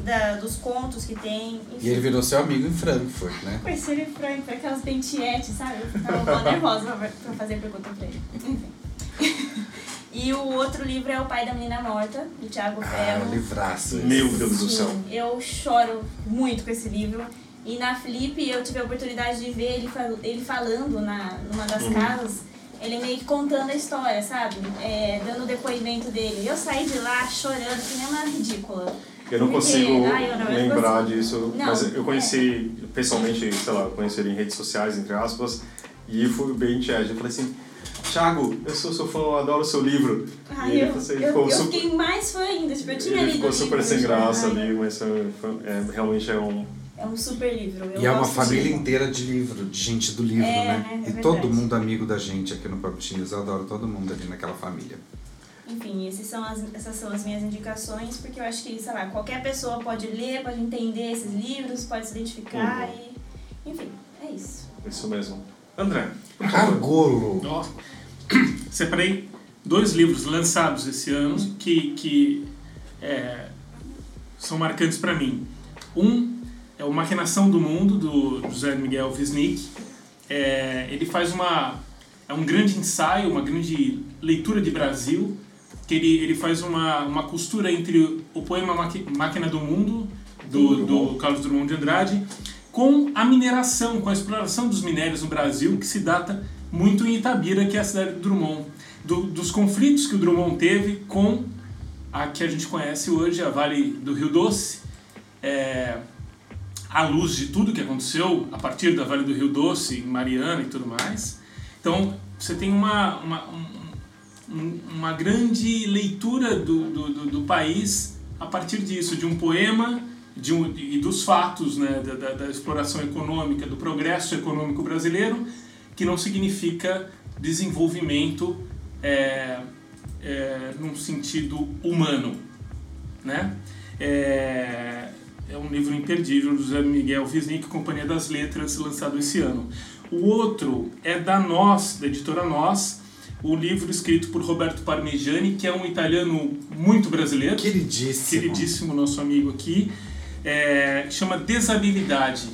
da, dos contos que tem, E ele virou seu amigo em Frankfurt, né? Conheci ele franco, aquelas pentietes, sabe? Eu tava nervosa pra, pra fazer pergunta pra ele. Enfim. E o outro livro é O Pai da Menina Morta, do Thiago Ah, Ferro. livraço. esse. Meu Deus do céu. Eu choro muito com esse livro. E na Flip eu tive a oportunidade de ver ele, fal- ele falando na, numa das Uhum. casas. Ele meio que contando a história, sabe? É, dando o depoimento dele. Eu saí de lá chorando, que nem uma ridícula. Eu não consigo eu não- eu não lembrar consigo. disso, Não, mas eu conheci é. pessoalmente, sei lá, eu conheci ele em redes sociais, entre aspas, e fui bem chat. Eu falei assim, Thiago, eu sou seu fã, eu adoro o seu livro. Ai, e ele eu, você eu, ficou eu super, fiquei mais fã ainda. Tipo, eu tinha ele lido ficou super livro sem já. graça Ai, ali, mas foi- é, realmente é um... É um super livro. eu E é uma família de- inteira de livro, de gente do livro, É, né? né? É e todo mundo amigo da gente aqui no Publish News. Eu adoro todo mundo ali naquela família. Enfim, esses são as, essas são as minhas indicações, porque eu acho que, sei lá, qualquer pessoa pode ler, pode entender esses livros, pode se identificar Uhum. e. Enfim, é isso. Isso mesmo. André. Argolo! Ó, separei dois livros lançados esse ano que, que é, são marcantes para mim. Um é o Maquinação do Mundo, do José Miguel Wisnik. É, ele faz uma... É um grande ensaio, uma grande leitura de Brasil, que ele, ele faz uma, uma costura entre o poema Maqui- Máquina do Mundo, do, do Carlos Drummond de Andrade, com a mineração, com a exploração dos minérios no Brasil, que se data muito em Itabira, que é a cidade do Drummond. Do- dos conflitos que o Drummond teve com a que a gente conhece hoje, a Vale do Rio Doce, é, à luz de tudo que aconteceu a partir da Vale do Rio Doce, em Mariana e tudo mais. Então, você tem uma, uma, um- um- uma grande leitura do, do, do, do país a partir disso, de um poema de um, e dos fatos né, da, da, da exploração econômica, do progresso econômico brasileiro, que não significa desenvolvimento é, é, num sentido humano. Né? É, é um livro imperdível do José Miguel Wisnik, Companhia das Letras, lançado esse ano. O outro é da Nós, da editora Nós, o livro escrito por Roberto Parmigiani, que é um italiano muito brasileiro Queridíssimo. queridíssimo nosso amigo aqui, é, chama desabilidade.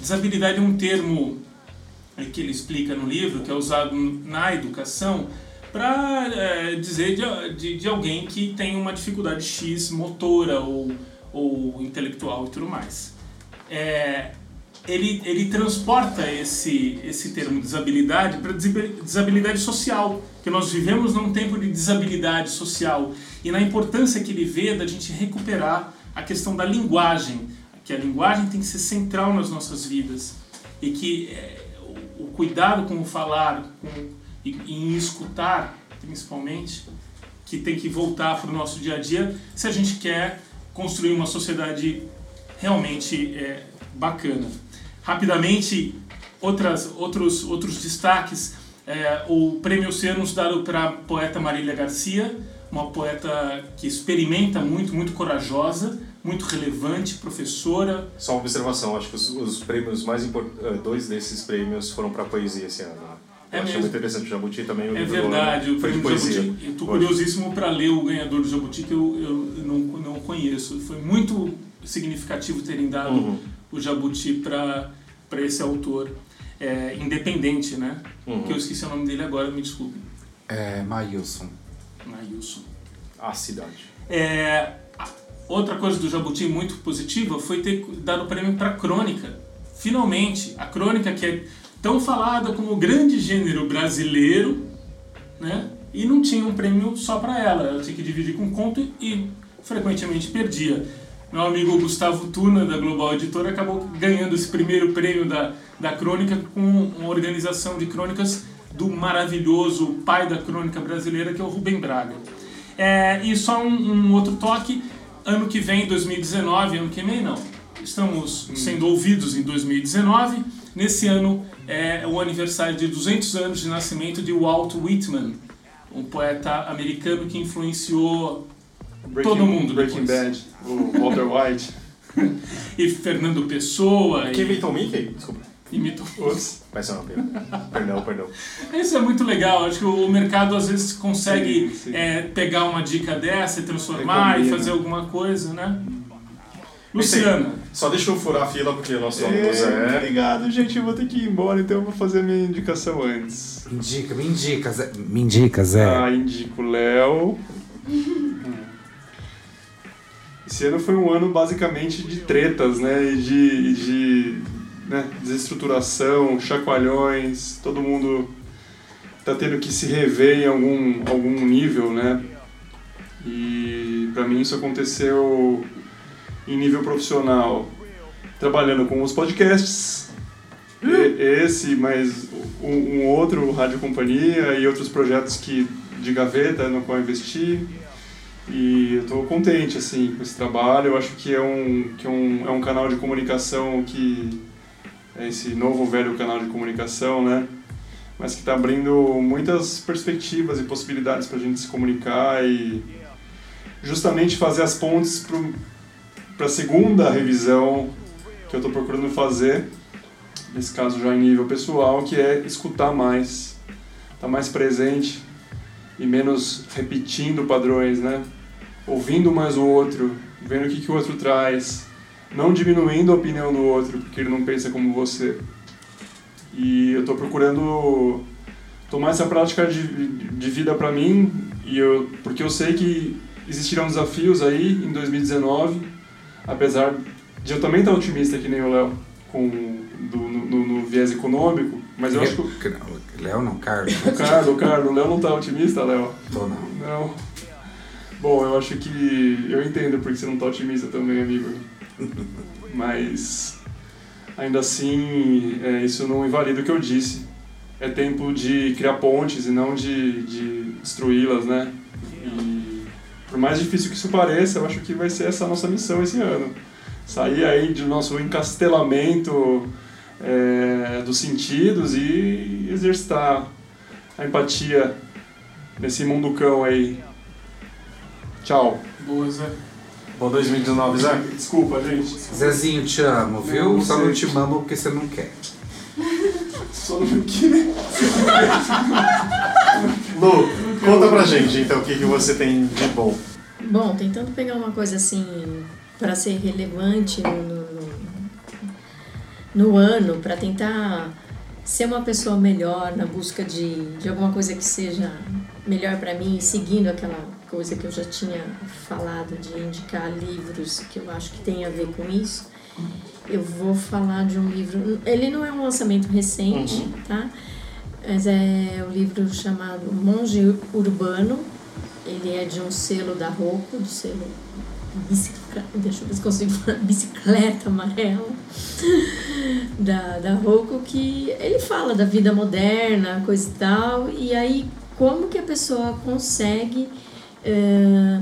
Desabilidade é um termo é, que ele explica no livro, que é usado na educação para dizer de, de, de alguém que tem uma dificuldade X motora ou, ou intelectual e tudo mais. É, ele, ele transporta esse, esse termo desabilidade para desabilidade social, que nós vivemos num tempo de desabilidade social e na importância que ele vê da gente recuperar a questão da linguagem, que a linguagem tem que ser central nas nossas vidas e que é, o, cuidado com o falar com, e em escutar, principalmente, que tem que voltar para o nosso dia a dia se a gente quer construir uma sociedade realmente é, bacana. Rapidamente, outras, outros, outros destaques. É, o Prêmio Oceanos dado para a poeta Marília Garcia, uma poeta que experimenta muito, muito corajosa, muito relevante, professora. Só uma observação, acho que os, os prêmios mais importantes, dois desses prêmios foram para poesia esse ano. né? É Eu achei muito interessante o Jabuti também. O É verdade, o de prêmio poesia. Jabuti. Eu estou Hoje. curiosíssimo para ler o ganhador do Jabuti, que eu, eu não, não conheço. Foi muito significativo terem dado Uhum. O Jabuti para esse autor é, independente, né? Uhum. Que eu esqueci o nome dele agora, me desculpe. É, Maílson. Nailson. A cidade. É, a- outra coisa do Jabuti muito positiva foi ter dado o prêmio para crônica. Finalmente, a crônica que é tão falada como o grande gênero brasileiro, né? E não tinha um prêmio só para ela. Ela tinha que dividir com conto e frequentemente perdia. Meu amigo Gustavo Tuna, da Global Editora, acabou ganhando esse primeiro prêmio da, da crônica com uma organização de crônicas do maravilhoso pai da crônica brasileira, que é o Rubem Braga. É, e só um, um outro toque, ano que vem, 2019, ano que vem não, estamos sendo ouvidos em 2019, nesse ano é o aniversário de 200 anos de nascimento de Walt Whitman, um poeta americano que influenciou Breaking, Todo mundo Breaking depois. Bad, o Walter White. e Fernando Pessoa Quem e inventou o Mickey? Desculpa. imitou. Ups. Peço não, perdão. perdão, perdão. Isso é muito legal. Acho que o mercado às vezes consegue Sim, sim. é, pegar uma dica dessa e transformar e fazer alguma coisa, né? Luciana, Só deixa eu furar a fila porque o nosso amigo É, obrigado, gente. Eu vou ter que ir embora, então eu vou fazer a minha indicação antes. Indica, me indica, Zé. Me indica, Zé. Ah, indico Léo. Esse ano foi um ano basicamente de tretas, né? E de, de né, desestruturação, chacoalhões, todo mundo tá tendo que se rever em algum, algum nível, né? E pra mim isso aconteceu em nível profissional, trabalhando com os podcasts, esse, mas um, outro, Rádio Companhia e outros projetos que de gaveta no qual eu investi. E eu estou contente assim com esse trabalho. Eu acho que é um que é um, é um canal de comunicação que é esse novo velho canal de comunicação, né? Mas que está abrindo muitas perspectivas e possibilidades para a gente se comunicar e justamente fazer as pontes para a segunda revisão que eu estou procurando fazer, nesse caso já em nível pessoal, que é escutar mais, estar mais presente e menos repetindo padrões, né? Ouvindo mais o outro, vendo o que, que o outro traz, não diminuindo a opinião do outro porque ele não pensa como você. E eu estou procurando tomar essa prática de, de vida para mim e eu porque eu sei que existirão desafios aí em 2019, apesar de eu também estar otimista que nem o Léo com do, no, no- no viés econômico, mas eu acho que Léo não, Carlos. o Carlos, o Carlos, Léo não tá otimista, Léo. Tô não. Não. Bom, eu acho que eu entendo porque você não tá otimista também, amigo. Mas ainda assim, é, isso não invalida o que eu disse. É tempo de criar pontes e não de, de destruí-las, né? E por mais difícil que isso pareça, eu acho que vai ser essa a nossa missão esse ano. Sair aí do nosso encastelamento é, dos sentidos e exercitar a empatia nesse mundo cão aí. Tchau. Boa, Zé. Bom 2019, Zé. Desculpa, gente. Zezinho, te amo, viu? Não Só não te mamo porque você não quer. Só não que Lu, conta pra gente então o que, que você tem de bom. Bom, tentando pegar uma coisa assim para ser relevante no, no, no- no ano, para tentar ser uma pessoa melhor na busca de, de alguma coisa que seja melhor para mim, seguindo aquela coisa que eu já tinha falado de indicar livros que eu acho que tem a ver com isso. Eu vou falar de um livro. Ele não é um lançamento recente, tá? Mas é um livro chamado Monge Urbano. Ele é de um selo da Rocco, do selo deixa eu ver se consigo falar, bicicleta amarela da, da Rocco, que ele fala da vida moderna, coisa e tal, e aí como que a pessoa consegue eh,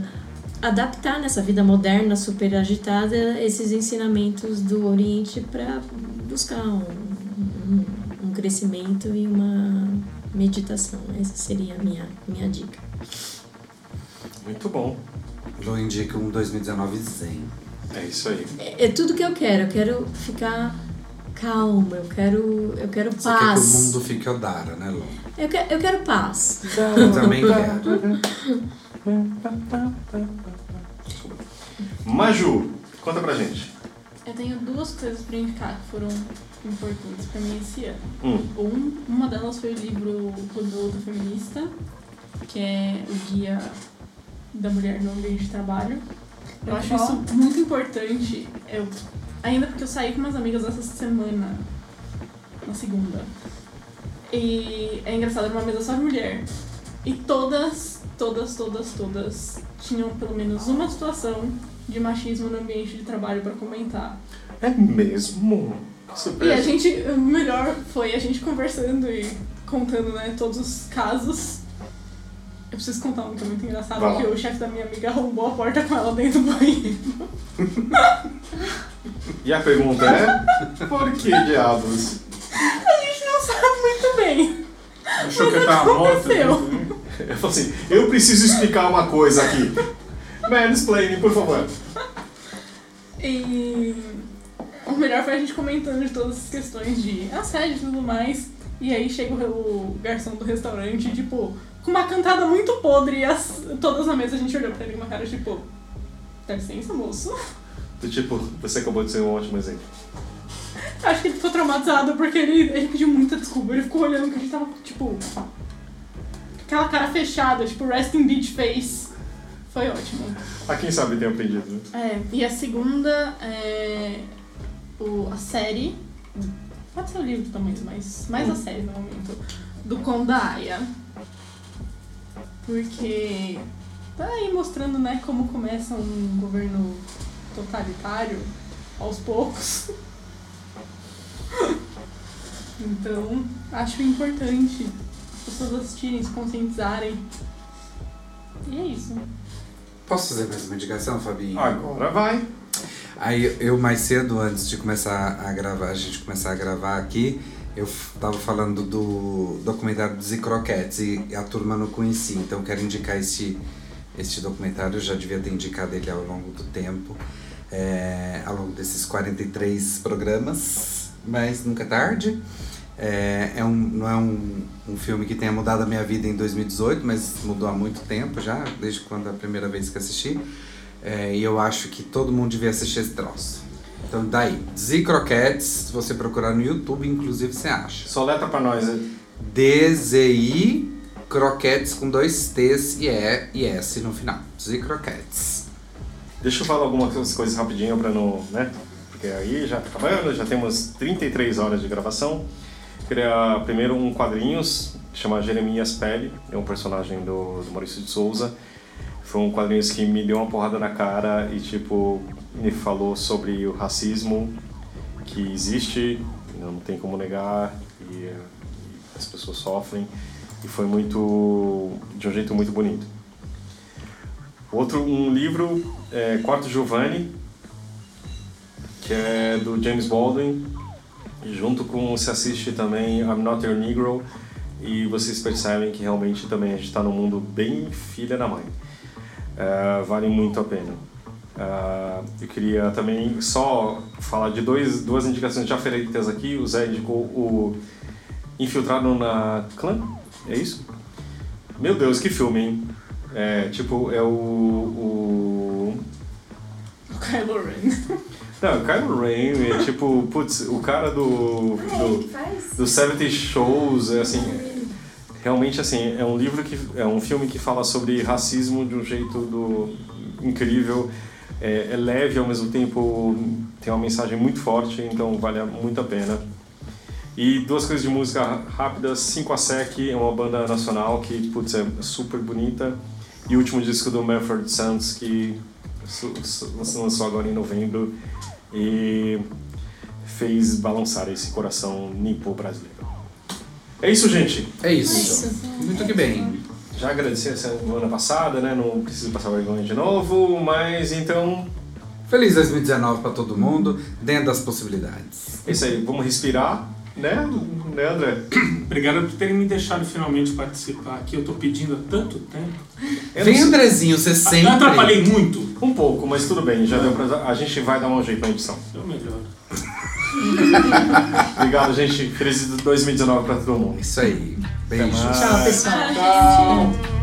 adaptar nessa vida moderna super agitada esses ensinamentos do Oriente para buscar um, um, um crescimento e uma meditação. Essa seria a minha, minha dica. Muito bom. Lu indica um 2019 zen. É isso aí. É, é tudo que eu quero. Eu quero ficar calma. Eu quero, eu quero Você quer paz. que o mundo fique Odara, né, Lu? eu, que, eu quero paz. Eu também quero. Maju, conta pra gente. Eu tenho duas coisas pra indicar que foram importantes pra mim esse ano. Hum. Um, uma delas foi o livro Luta Feminista, que é o guia da mulher no ambiente de trabalho. Eu acho isso muito importante. Eu, ainda porque eu saí com umas amigas essa semana, na segunda. E é engraçado, era uma mesa só de mulher. E todas, todas, todas, todas tinham pelo menos uma situação de machismo no ambiente de trabalho pra comentar. É mesmo? Que E a gente, o melhor foi a gente conversando e contando, né, todos os casos. Eu preciso contar um que é muito engraçado, Vai lá. que o chefe da minha amiga arrombou a porta com ela dentro do banheiro. E a pergunta é: por que diabos? A gente não sabe muito bem. Achou que eu tava morto? aconteceu. Eu falo assim: eu preciso explicar uma coisa aqui. Mansplaining, por favor. E o melhor foi a gente comentando de todas as questões de assédio e tudo mais. E aí chega o, o garçom do restaurante, tipo, com uma cantada muito podre e as, todas na mesa a gente olhou pra ele com uma cara tipo, dá licença, moço. Do tipo, você acabou de ser um ótimo exemplo. Acho que ele ficou traumatizado porque ele, ele pediu muita desculpa. Ele ficou olhando que a gente tava, tipo. Aquela cara fechada, tipo, resting bitch face. Foi ótimo. A quem sabe tem aprendido. né? É, e a segunda é. O, a série. Pode ser o livro também, mas mais a série no momento. Do Conda Aya. Porque. Tá aí mostrando, né, como começa um governo totalitário aos poucos. Então, acho importante as pessoas assistirem, se conscientizarem. E é isso. Posso fazer mais uma indicação, Fabinho? Agora vai. Aí eu mais cedo, antes de começar a gravar, a gente começar a gravar aqui, eu f- tava falando do documentário dos Croquetes e a turma não conhecia, então quero indicar este, este documentário, eu já devia ter indicado ele ao longo do tempo, é, ao longo desses 43 programas, mas nunca é tarde. É, é um, não é um, um filme que tenha mudado a minha vida em 2018, mas mudou há muito tempo já, desde quando a primeira vez que assisti. É, e eu acho que todo mundo devia assistir esse troço. Então daí, Z Croquettes, se você procurar no YouTube, inclusive você acha. Só letra pra nós. né? DZI Croquettes com dois T's e E e S no final. Z Croquettes. Deixa eu falar algumas coisas rapidinho pra não, né? Porque aí já tá acabando, já temos 33 horas de gravação. Queria primeiro um quadrinhos, chama Jeremias Pele, é um personagem do, do Maurício de Souza. Foi um quadrinhos que me deu uma porrada na cara e tipo me falou sobre o racismo que existe, não tem como negar e, eh, as pessoas sofrem e foi muito de um jeito muito bonito. Outro um livro é Quarto Giovanni, que é do James Baldwin, junto com se assiste também I'm Not Your Negro e vocês percebem que realmente também a gente está num mundo bem filha da mãe. É, vale muito a pena. É, eu queria também só falar de dois, duas indicações já feitas aqui. O Zé indicou o Infiltrado na Clã, é isso? Meu Deus, que filme, hein? É, tipo, é o, o O Kylo Ren. não, o Kylo Ren é tipo, putz, o cara do, do, do 70 Shows, é assim, realmente assim, é um livro que, é um filme que fala sobre racismo de um jeito do, incrível, é, é leve ao mesmo tempo, tem uma mensagem muito forte, então vale muito a pena. E duas coisas de música rápidas, 5 a Sec é uma banda nacional que, putz, é super bonita, e o último disco do Manfred Sons que lançou agora em novembro, e fez balançar esse coração nipo brasileiro. É isso, gente. É isso. Muito que bem. Já agradeci a semana passada, né? Não preciso passar vergonha de novo, mas então Feliz 2019 pra todo mundo, dentro das possibilidades. é isso aí. Vamos respirar, né, né André? Obrigado por terem me deixado finalmente participar aqui. Eu tô pedindo há tanto tempo. Eu Vem, Andrezinho, você sempre. Eu atrapalhei muito. Um pouco, mas tudo bem. Já deu pra... A gente vai dar um jeito na edição. Eu melhor. Obrigado, gente. Feliz 2019 pra todo mundo. Isso aí. Beijos. Tchau, pessoal. Tchau.